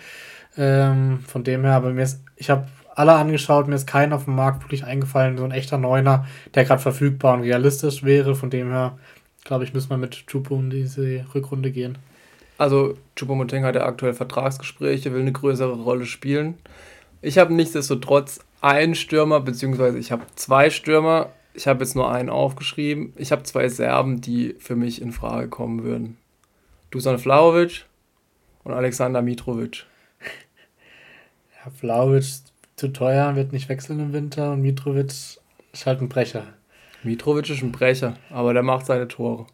Ähm, von dem her, aber mir ist, ich habe alle angeschaut, mir ist kein auf dem Markt wirklich eingefallen, so ein echter Neuner, der gerade verfügbar und realistisch wäre. Von dem her, glaube ich, müssen wir mit Chupo in diese Rückrunde gehen. Also, Chupo-Moting hat ja aktuell Vertragsgespräche, will eine größere Rolle spielen. Ich habe nichtsdestotrotz einen Stürmer, beziehungsweise ich habe zwei Stürmer. Ich habe jetzt nur einen aufgeschrieben. Ich habe zwei Serben, die für mich in Frage kommen würden. Dusan Vlaovic und Alexander Mitrovic. Ja, Vlaovic zu teuer, wird nicht wechseln im Winter und Mitrovic ist halt ein Brecher. Mitrovic ist ein Brecher, aber der macht seine Tore.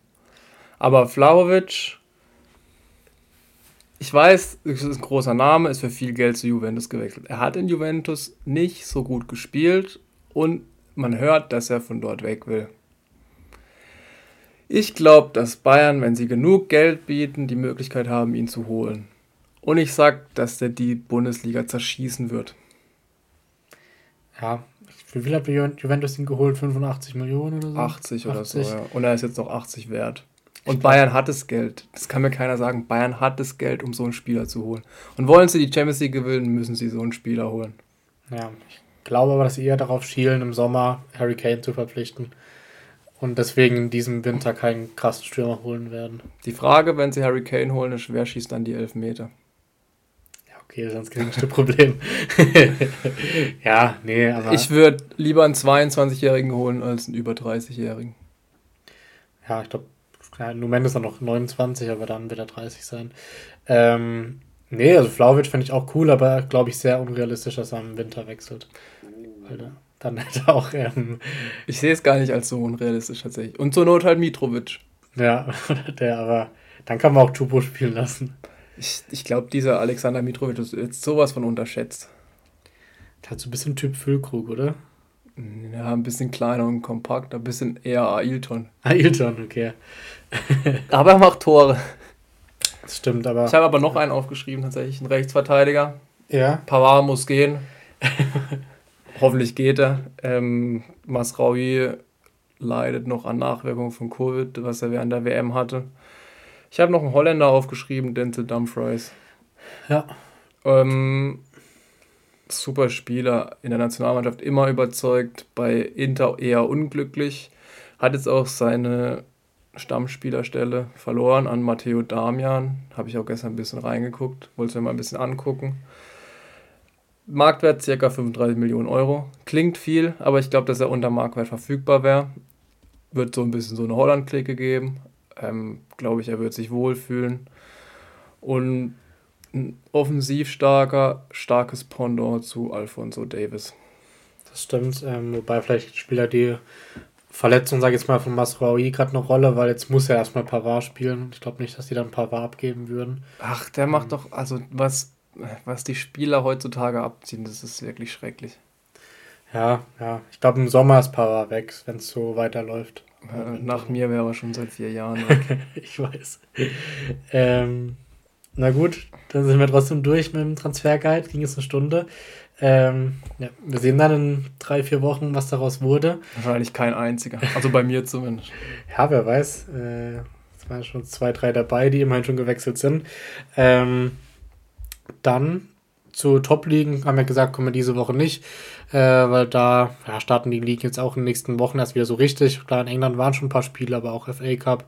Aber Vlaovic, ich weiß, es ist ein großer Name, ist für viel Geld zu Juventus gewechselt. Er hat in Juventus nicht so gut gespielt und man hört, dass er von dort weg will. Ich glaube, dass Bayern, wenn sie genug Geld bieten, die Möglichkeit haben, ihn zu holen. Und ich sage, dass der die Bundesliga zerschießen wird. Ja, wie viel hat Juventus ihn geholt? 85 Millionen oder so? 80 oder 80. so, ja. Und er ist jetzt noch 80 wert. Und Bayern hat das Geld. Das kann mir keiner sagen. Bayern hat das Geld, um so einen Spieler zu holen. Und wollen sie die Champions League gewinnen, müssen sie so einen Spieler holen. Ja, ich glaube aber, dass sie eher darauf schielen, im Sommer Harry Kane zu verpflichten. Und deswegen in diesem Winter keinen krassen Stürmer holen werden. Die Frage, wenn sie Harry Kane holen, ist, wer schießt dann die Elfmeter? Okay, ist das geringste Problem. ja, nee, aber. Ich würde lieber einen 22-Jährigen holen als einen über 30-Jährigen. Ja, ich glaube, ja, Numen ist dann noch 29, aber dann wird er 30 sein. Ähm, nee, also Flauwitsch finde ich auch cool, aber glaube ich sehr unrealistisch, dass er im Winter wechselt. Weil dann hätte auch. Ähm, ich sehe es gar nicht als so unrealistisch tatsächlich. Und zur Not halt Mitrovic. Ja, der, aber dann kann man auch Tupo spielen lassen. Ich, ich glaube, dieser Alexander Mitrovic ist jetzt sowas von unterschätzt. Der hat so ein bisschen Typ Füllkrug, oder? Ja, ein bisschen kleiner und kompakt, ein bisschen eher Ailton. Ailton, okay. aber er macht Tore. Das stimmt, aber. Ich habe aber noch einen aufgeschrieben, tatsächlich, einen Rechtsverteidiger. Ja. Pavard muss gehen. Hoffentlich geht er. Ähm, Masraoui leidet noch an Nachwirkungen von Covid, was er während der WM hatte. Ich habe noch einen Holländer aufgeschrieben, Denzel Dumfries. Ja. Ähm, super Spieler in der Nationalmannschaft, immer überzeugt, bei Inter eher unglücklich. Hat jetzt auch seine Stammspielerstelle verloren an Matteo Damian. Habe ich auch gestern ein bisschen reingeguckt, wollte es mir mal ein bisschen angucken. Marktwert ca. 35 Millionen Euro. Klingt viel, aber ich glaube, dass er unter Marktwert verfügbar wäre. Wird so ein bisschen so eine Holland-Clique geben. Ähm, Glaube ich, er wird sich wohlfühlen. Und ein offensiv starker, starkes Pendant zu Alfonso Davis. Das stimmt, ähm, wobei vielleicht spielt er die Verletzung, sage ich jetzt mal, von Masraoui gerade eine Rolle, weil jetzt muss er erstmal Pavard spielen. Ich glaube nicht, dass die dann Pavard abgeben würden. Ach, der macht doch, also was, was die Spieler heutzutage abziehen, das ist wirklich schrecklich. Ja, ja. Ich glaube, im Sommer ist Pavard weg, wenn es so weiterläuft. Äh, nach mir wäre er schon seit vier Jahren ich weiß. Ähm, na gut, dann sind wir trotzdem durch mit dem Transferguide. Ging es eine Stunde. Ähm, ja, wir sehen dann in drei, vier Wochen, was daraus wurde. Wahrscheinlich kein einziger. Also bei mir zumindest. ja, wer weiß. Äh, es waren schon zwei, drei dabei, die immerhin schon gewechselt sind. Ähm, dann zu Top-Ligen haben wir gesagt, kommen wir diese Woche nicht, äh, weil da ja, starten die Ligen jetzt auch in den nächsten Wochen erst wieder so richtig. Klar, in England waren schon ein paar Spiele, aber auch FA Cup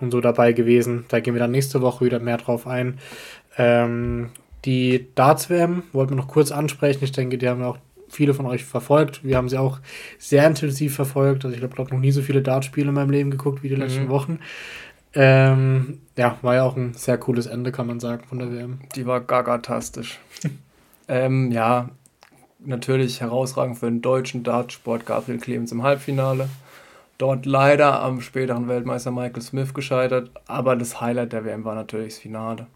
und so dabei gewesen. Da gehen wir dann nächste Woche wieder mehr drauf ein. Ähm, die Darts-WM wollten wir noch kurz ansprechen. Ich denke, die haben auch viele von euch verfolgt. Wir haben sie auch sehr intensiv verfolgt. Also ich habe glaub, noch nie so viele Dartspiele in meinem Leben geguckt wie die letzten Mhm. Wochen. Ähm, ja, war ja auch ein sehr cooles Ende, kann man sagen, von der WM. Die war gagatastisch. ähm, ja, natürlich herausragend für den deutschen Dartsport Gabriel Clemens im Halbfinale. Dort leider am späteren Weltmeister Michael Smith gescheitert, aber das Highlight der WM war natürlich das Finale.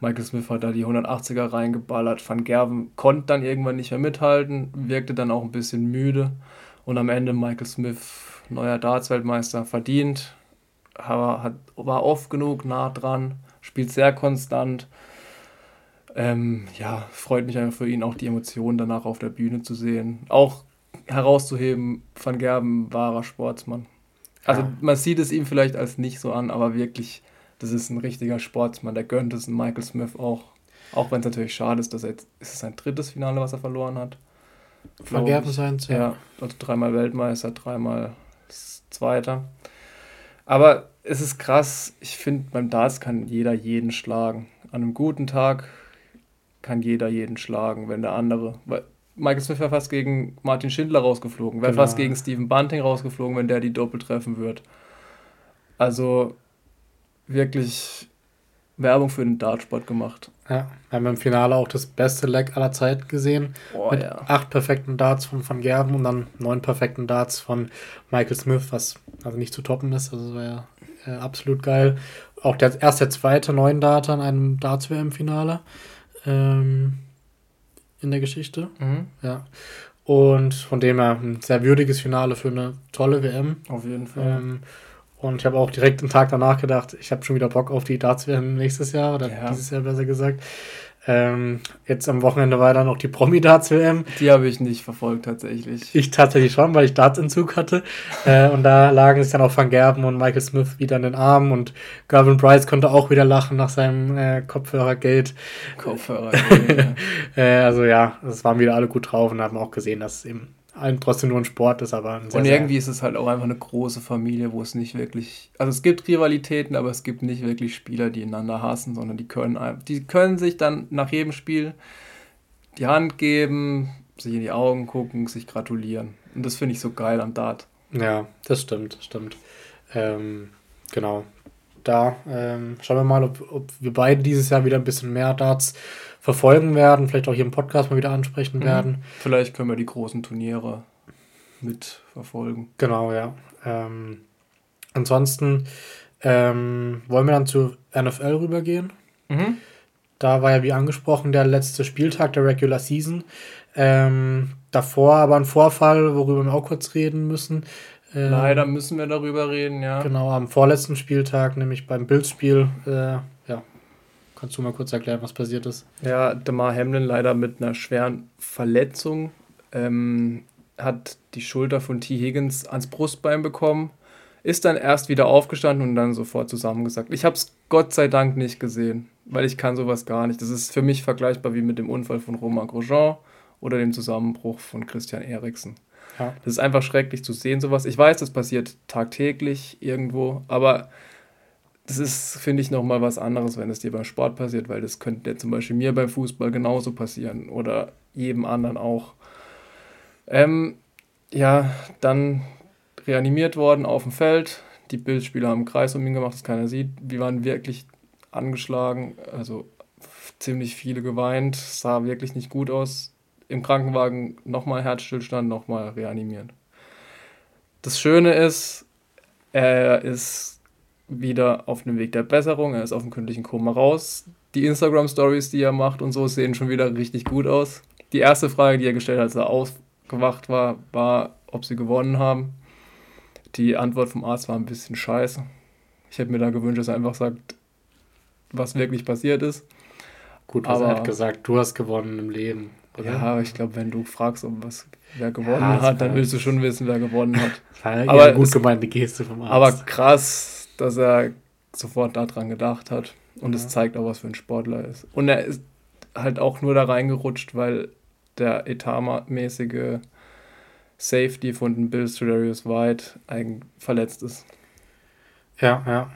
Michael Smith hat da die 180er reingeballert. Van Gerven konnte dann irgendwann nicht mehr mithalten, wirkte dann auch ein bisschen müde. Und am Ende Michael Smith, neuer Darts-Weltmeister, verdient. Hat, war oft genug nah dran, spielt sehr konstant. Ähm, ja, freut mich einfach für ihn auch die Emotionen danach auf der Bühne zu sehen. Auch herauszuheben, Van Gerben wahrer Sportsmann. Also Ja. man sieht es ihm vielleicht als nicht so an, aber wirklich, das ist ein richtiger Sportsmann. Der gönnt es Michael Smith auch. Auch wenn es natürlich schade ist, dass er jetzt, ist es sein drittes Finale, was er verloren hat? Van ich. seins, Ja. ja. also dreimal Weltmeister, dreimal Zweiter. Aber es ist krass, ich finde, beim Darts kann jeder jeden schlagen. An einem guten Tag kann jeder jeden schlagen, wenn der andere. Weil Michael Smith wäre fast gegen Martin Schindler rausgeflogen, wäre Genau. fast gegen Stephen Bunting rausgeflogen, wenn der die Doppel treffen wird. Also wirklich Werbung für den Dartsport gemacht. Ja, wir haben im Finale auch das beste Leck aller Zeiten gesehen. Boah, mit ja. acht perfekten Darts von Van Gerven und dann neun perfekten Darts von Michael Smith, was also nicht zu toppen ist. Also das war ja äh, absolut geil. Auch der, erst der zweite neun Darter in einem Darts-WM-Finale ähm, in der Geschichte. Mhm. Ja. Und von dem her ein sehr würdiges Finale für eine tolle WM. Auf jeden Fall. Ähm, und ich habe auch direkt den Tag danach gedacht, ich habe schon wieder Bock auf die Darts-WM nächstes Jahr oder Ja. dieses Jahr besser gesagt. Ähm, jetzt am Wochenende war dann noch die Promi-Darts-WM. Die habe ich nicht verfolgt tatsächlich. Ich tatsächlich schon, weil ich Dartsentzug hatte. Äh, und da lagen sich dann auch Van Gerben und Michael Smith wieder in den Armen und Gavin Bryce konnte auch wieder lachen nach seinem äh, Kopfhörergeld. Kopfhörer. ja. Äh, also ja, es waren wieder alle gut drauf und haben auch gesehen, dass es eben trotzdem nur ein Sport ist, aber ein sehr, Und irgendwie ist es halt auch einfach eine große Familie, wo es nicht wirklich. Also es gibt Rivalitäten, aber es gibt nicht wirklich Spieler, die einander hassen, sondern die können, die können sich dann nach jedem Spiel die Hand geben, sich in die Augen gucken, sich gratulieren. Und das finde ich so geil am Dart. Ja, das stimmt, stimmt. Ähm, genau. Da ähm, schauen wir mal, ob, ob wir beide dieses Jahr wieder ein bisschen mehr Darts verfolgen werden, vielleicht auch hier im Podcast mal wieder ansprechen Mhm. werden. Vielleicht können wir die großen Turniere mitverfolgen. Genau, ja. Ähm, ansonsten ähm, wollen wir dann zur NFL rübergehen. Mhm. Da war ja wie angesprochen der letzte Spieltag der Regular Season. Ähm, davor aber ein Vorfall, worüber wir auch kurz reden müssen. Ähm, Leider müssen wir darüber reden, ja. Genau, am vorletzten Spieltag, nämlich beim Bills-Spiel. Äh, kannst du mal kurz erklären, was passiert ist? Ja, Damar Hamlin leider mit einer schweren Verletzung. Ähm, hat die Schulter von T. Higgins ans Brustbein bekommen. Ist dann erst wieder aufgestanden und dann sofort zusammengesackt. Ich habe es Gott sei Dank nicht gesehen, weil ich kann sowas gar nicht. Das ist für mich vergleichbar wie mit dem Unfall von Romain Grosjean oder dem Zusammenbruch von Christian Eriksen. Ja. Das ist einfach schrecklich zu sehen, sowas. Ich weiß, das passiert tagtäglich irgendwo, aber das ist, finde ich, nochmal was anderes, wenn es dir beim Sport passiert, weil das könnte ja zum Beispiel mir beim Fußball genauso passieren oder jedem anderen auch. Ähm, ja, dann reanimiert worden auf dem Feld. Die Bildspieler haben einen Kreis um ihn gemacht, dass keiner sieht. Wir waren wirklich angeschlagen, also ziemlich viele geweint, sah wirklich nicht gut aus. Im Krankenwagen nochmal Herzstillstand, nochmal reanimiert. Das Schöne ist, er ist wieder auf dem Weg der Besserung, er ist auf dem kündlichen Koma raus. Die Instagram-Stories, die er macht und so, sehen schon wieder richtig gut aus. Die erste Frage, die er gestellt hat, als er aufgewacht war, war, ob sie gewonnen haben. Die Antwort vom Arzt war ein bisschen scheiße. Ich hätte mir da gewünscht, dass er einfach sagt, was wirklich passiert ist. Gut, was er Aber- hat gesagt, du hast gewonnen im Leben. Oder? Ja, aber ich glaube, wenn du fragst, ob was wer gewonnen Ja, hat, dann willst du schon wissen, wer gewonnen hat. Aber gut gemeinte Geste vom Arzt. Aber krass, dass er sofort daran gedacht hat. Und es Ja. zeigt auch, was für ein Sportler er ist. Und er ist halt auch nur da reingerutscht, weil der etatmäßige Safety von den Bills, Darius White, verletzt ist. ja, ja.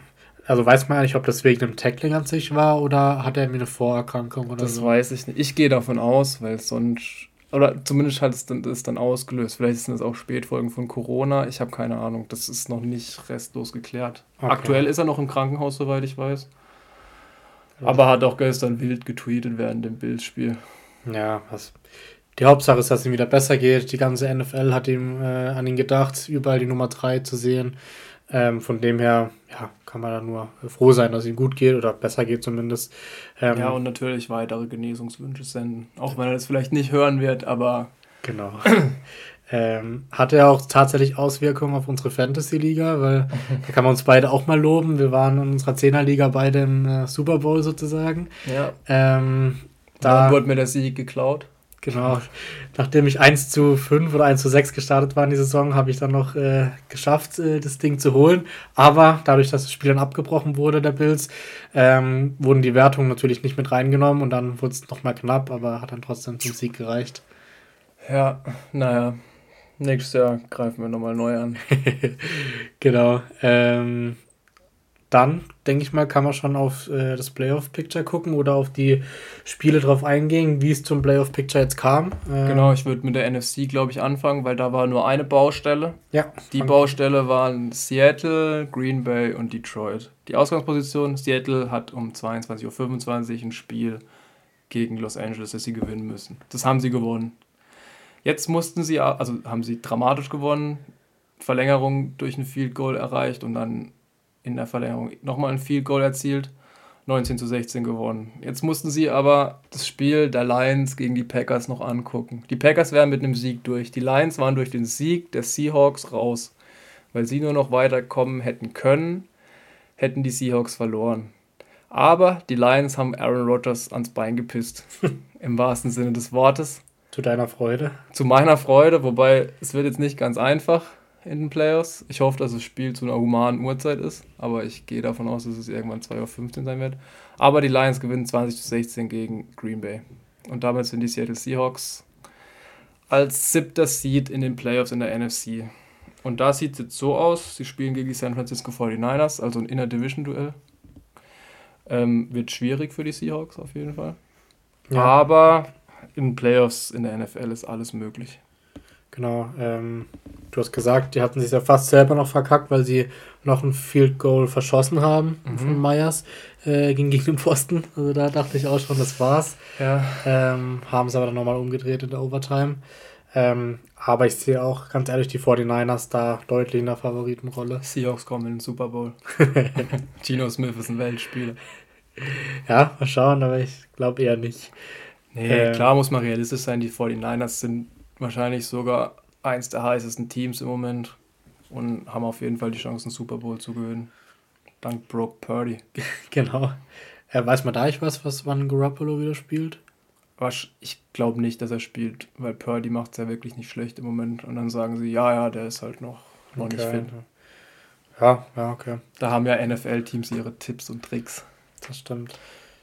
Also weiß man eigentlich, ob das wegen dem Tackling an sich war oder hat er irgendwie eine Vorerkrankung oder Das so? weiß ich nicht. Ich gehe davon aus, weil sonst, oder zumindest hat es dann, das dann ausgelöst. Vielleicht sind das auch Spätfolgen von Corona. Ich habe keine Ahnung. Das ist noch nicht restlos geklärt. Okay. Aktuell ist er noch im Krankenhaus, soweit ich weiß. Aber hat auch gestern wild getweetet während dem Bildspiel. Ja, was. Die Hauptsache ist, dass es ihm wieder besser geht. Die ganze NFL hat ihm äh, an ihn gedacht, überall die Nummer 3 zu sehen. Ähm, von dem her, ja, kann man da nur froh sein, dass es ihm gut geht oder besser geht zumindest. Ähm, ja, und natürlich weitere Genesungswünsche senden. Auch wenn er das vielleicht nicht hören wird, aber. Genau. ähm, hat er auch tatsächlich Auswirkungen auf unsere Fantasy-Liga, weil da kann man uns beide auch mal loben. Wir waren in unserer Zehnerliga beide im äh, Super Bowl sozusagen. Ja. Ähm, da wurde mir der Sieg geklaut. Genau. Nachdem ich 1 zu 5 oder 1 zu 6 gestartet war in die Saison, habe ich dann noch äh, geschafft, äh, das Ding zu holen. Aber dadurch, dass das Spiel dann abgebrochen wurde, der Bills, ähm, wurden die Wertungen natürlich nicht mit reingenommen und dann wurde es nochmal knapp, aber hat dann trotzdem zum Sieg gereicht. Ja, naja. Nächstes Jahr greifen wir nochmal neu an. genau. Ähm, dann, denke ich mal, kann man schon auf äh, das Playoff-Picture gucken oder auf die Spiele drauf eingehen, wie es zum Playoff-Picture jetzt kam. Äh, genau, ich würde mit der NFC, glaube ich, anfangen, weil da war nur eine Baustelle. Ja. Die Baustelle waren Seattle, Green Bay und Detroit. Die Ausgangsposition, Seattle hat um 22.25 Uhr ein Spiel gegen Los Angeles, das sie gewinnen müssen. Das haben sie gewonnen. Jetzt mussten sie, also haben sie dramatisch gewonnen, Verlängerung durch ein Field Goal erreicht und dann in der Verlängerung nochmal ein Field Goal erzielt. 19 zu 16 gewonnen. Jetzt mussten sie aber das Spiel der Lions gegen die Packers noch angucken. Die Packers wären mit einem Sieg durch. Die Lions waren durch den Sieg der Seahawks raus. Weil sie nur noch weiterkommen hätten können, hätten die Seahawks verloren. Aber die Lions haben Aaron Rodgers ans Bein gepisst. Im wahrsten Sinne des Wortes. Zu deiner Freude? Zu meiner Freude, wobei es wird jetzt nicht ganz einfach in den Playoffs. Ich hoffe, dass das Spiel zu einer humanen Uhrzeit ist, aber ich gehe davon aus, dass es irgendwann 2.15 Uhr sein wird. Aber die Lions gewinnen 20 zu 16 gegen Green Bay. Und damit sind die Seattle Seahawks als siebter Seed in den Playoffs in der NFC. Und da sieht es jetzt so aus: Sie spielen gegen die San Francisco 49ers, also ein Inner-Division-Duell. Ähm, wird schwierig für die Seahawks auf jeden Fall. Ja. Aber in Playoffs in der NFL ist alles möglich. Genau. Ähm, du hast gesagt, die hatten sich ja fast selber noch verkackt, weil sie noch ein Field Goal verschossen haben mhm. von Myers äh, gegen, gegen den Pfosten. Also da dachte ich auch schon, das war's. Ja. Ähm, haben es aber dann nochmal umgedreht in der Overtime. Ähm, aber ich sehe auch ganz ehrlich die 49ers da deutlich in der Favoritenrolle. Seahawks kommen in den Super Bowl. Gino Smith ist ein Weltspieler. Ja, mal schauen, aber ich glaube eher nicht. Nee, ähm, klar muss man realistisch sein, die 49ers sind wahrscheinlich sogar eins der heißesten Teams im Moment und haben auf jeden Fall die Chance, einen Super Bowl zu gewinnen. Dank Brock Purdy. genau. Äh, weiß man da ich was, was wann Garoppolo wieder spielt? Ich glaube nicht, dass er spielt, weil Purdy macht es ja wirklich nicht schlecht im Moment. Und dann sagen sie, ja, ja, der ist halt noch, noch okay. nicht fit. Ja, ja, okay. Da haben ja NFL-Teams ihre Tipps und Tricks. Das stimmt.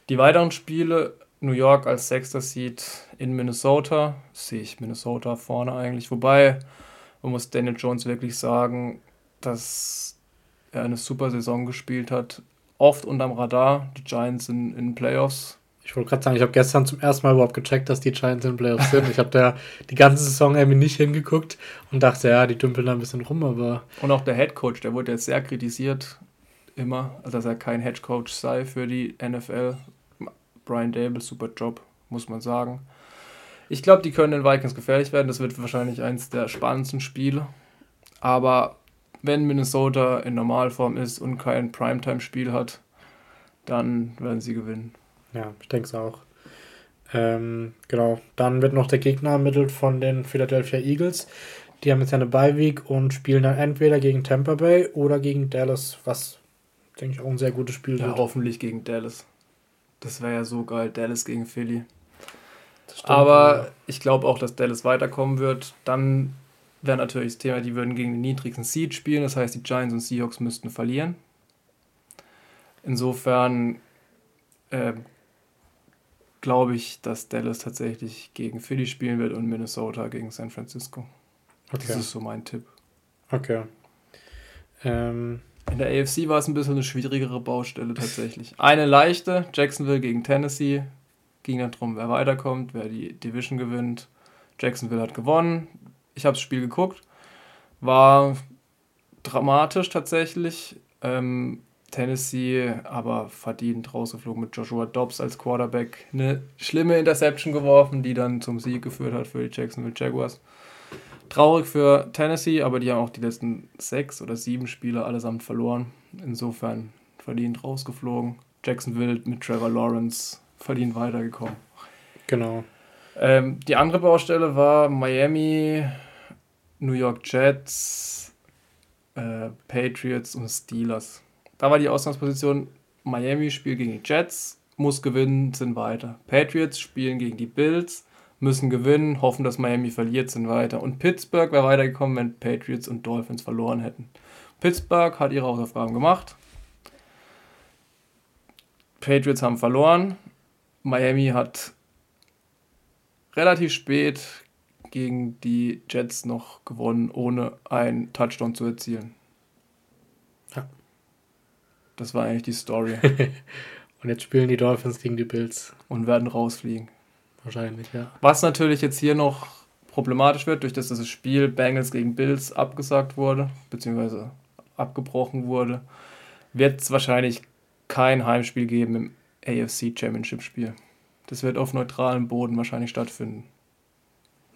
Die weiteren Spiele New York als sechster Seed in Minnesota. Sehe ich Minnesota vorne eigentlich. Wobei, man muss Daniel Jones wirklich sagen, dass er eine super Saison gespielt hat. Oft unterm Radar. Die Giants in, in Playoffs. Ich wollte gerade sagen, ich habe gestern zum ersten Mal überhaupt gecheckt, dass die Giants in Playoffs sind. Ich habe da die ganze Saison irgendwie nicht hingeguckt und dachte, ja, die dümpeln da ein bisschen rum, aber. Und auch der Head Coach, der wurde jetzt sehr kritisiert, immer, dass er kein Head Coach sei für die NFL. Brian Dable, super Job, muss man sagen. Ich glaube, die können den Vikings gefährlich werden. Das wird wahrscheinlich eins der spannendsten Spiele. Aber wenn Minnesota in Normalform ist und kein Primetime-Spiel hat, dann werden sie gewinnen. Ja, ich denke es auch. Ähm, genau. Dann wird noch der Gegner ermittelt von den Philadelphia Eagles. Die haben jetzt eine Bye-Week und spielen dann entweder gegen Tampa Bay oder gegen Dallas, was, denke ich, auch ein sehr gutes Spiel ja, wird. hoffentlich gegen Dallas. Das wäre ja so geil, Dallas gegen Philly. Aber ja. ich glaube auch, dass Dallas weiterkommen wird. Dann wäre natürlich das Thema, die würden gegen den niedrigsten Seed spielen. Das heißt, die Giants und Seahawks müssten verlieren. Insofern äh, glaube ich, dass Dallas tatsächlich gegen Philly spielen wird und Minnesota gegen San Francisco. Okay. Das ist so mein Tipp. Okay. Ähm, in der AFC war es ein bisschen eine schwierigere Baustelle tatsächlich. Eine leichte, Jacksonville gegen Tennessee. Ging dann darum, wer weiterkommt, wer die Division gewinnt. Jacksonville hat gewonnen. Ich habe das Spiel geguckt. War dramatisch tatsächlich. Ähm, Tennessee aber verdient rausgeflogen mit Joshua Dobbs als Quarterback. Eine schlimme Interception geworfen, die dann zum Sieg geführt hat für die Jacksonville Jaguars. Traurig für Tennessee, aber die haben auch die letzten sechs oder sieben Spiele allesamt verloren. Insofern verdient rausgeflogen. Jacksonville mit Trevor Lawrence verdient weitergekommen. Genau. Ähm, die andere Baustelle war Miami, New York Jets, äh, Patriots und Steelers. Da war die Ausgangsposition, Miami spielt gegen die Jets, muss gewinnen, sind weiter. Patriots spielen gegen die Bills, müssen gewinnen, hoffen, dass Miami verliert, sind weiter. Und Pittsburgh wäre weitergekommen, wenn Patriots und Dolphins verloren hätten. Pittsburgh hat ihre Hausaufgaben gemacht. Patriots haben verloren. Miami hat relativ spät gegen die Jets noch gewonnen, ohne einen Touchdown zu erzielen. Ja. Das war eigentlich die Story. und jetzt spielen die Dolphins gegen die Bills. Und werden rausfliegen. Wahrscheinlich, ja. Was natürlich jetzt hier noch problematisch wird, durch das das Spiel Bengals gegen Bills abgesagt wurde, beziehungsweise abgebrochen wurde, wird es wahrscheinlich kein Heimspiel geben im AFC Championship Spiel. Das wird auf neutralem Boden wahrscheinlich stattfinden.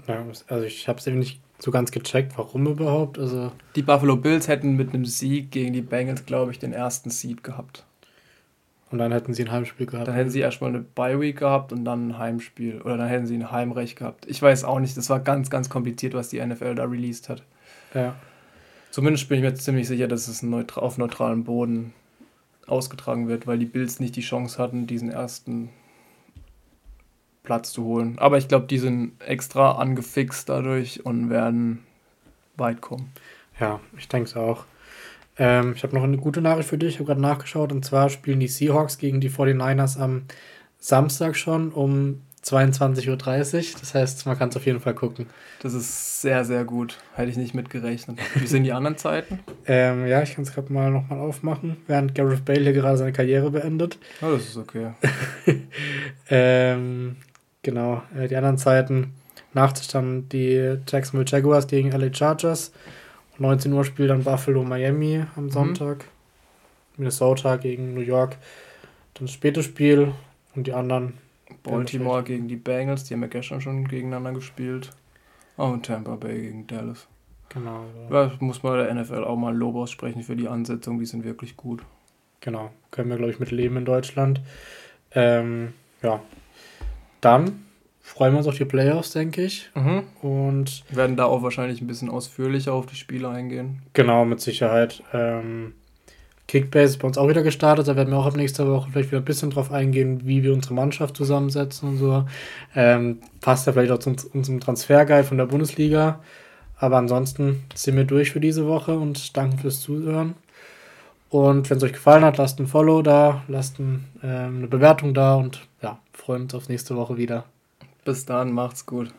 Ja, also ich habe es eben nicht so ganz gecheckt, warum überhaupt. Also die Buffalo Bills hätten mit einem Sieg gegen die Bengals, glaube ich, den ersten Seed gehabt. Und dann hätten sie ein Heimspiel gehabt. Dann hätten sie erstmal eine Bye-Week gehabt und dann ein Heimspiel. Oder dann hätten sie ein Heimrecht gehabt. Ich weiß auch nicht, das war ganz, ganz kompliziert, was die NFL da released hat. Ja. Zumindest bin ich mir ziemlich sicher, dass es auf neutralem Boden ausgetragen wird, weil die Bills nicht die Chance hatten, diesen ersten Platz zu holen. Aber ich glaube, die sind extra angefixt dadurch und werden weit kommen. Ja, ich denke es auch. Ähm, ich habe noch eine gute Nachricht für dich. Ich habe gerade nachgeschaut. Und zwar spielen die Seahawks gegen die 49ers am Samstag schon um 22.30 Uhr. Das heißt, man kann es auf jeden Fall gucken. Das ist sehr, sehr gut. Hätte ich nicht mitgerechnet. Wie sind die anderen Zeiten? ähm, ja, ich kann es gerade mal nochmal aufmachen, während Gareth Bale hier gerade seine Karriere beendet. Oh, das ist okay. ähm, genau, äh, die anderen Zeiten. Nachts dann die Jacksonville Jaguars gegen LA Chargers. 19 Uhr spielt dann Buffalo Miami am mhm. Sonntag. Mhm. Minnesota gegen New York. Dann das späte Spiel und die anderen. Baltimore gegen die Bengals, die haben ja gestern schon gegeneinander gespielt. Oh, und Tampa Bay gegen Dallas. Genau. Ja. muss man der NFL auch mal Lob aussprechen für die Ansetzung, die sind wirklich gut. Genau, können wir, glaube ich, mit leben in Deutschland. Ähm, ja, dann freuen wir uns auf die Playoffs, denke ich. Mhm. Und werden da auch wahrscheinlich ein bisschen ausführlicher auf die Spiele eingehen. Genau, mit Sicherheit. Ähm, Kickbase ist bei uns auch wieder gestartet. Da werden wir auch ab nächster Woche vielleicht wieder ein bisschen drauf eingehen, wie wir unsere Mannschaft zusammensetzen und so. Ähm, passt ja vielleicht auch zu unserem Transferguide von der Bundesliga. Aber ansonsten sind wir durch für diese Woche und danke fürs Zuhören. Und wenn es euch gefallen hat, lasst ein Follow da, lasst ein, ähm, eine Bewertung da und ja, freuen uns auf nächste Woche wieder. Bis dann, macht's gut.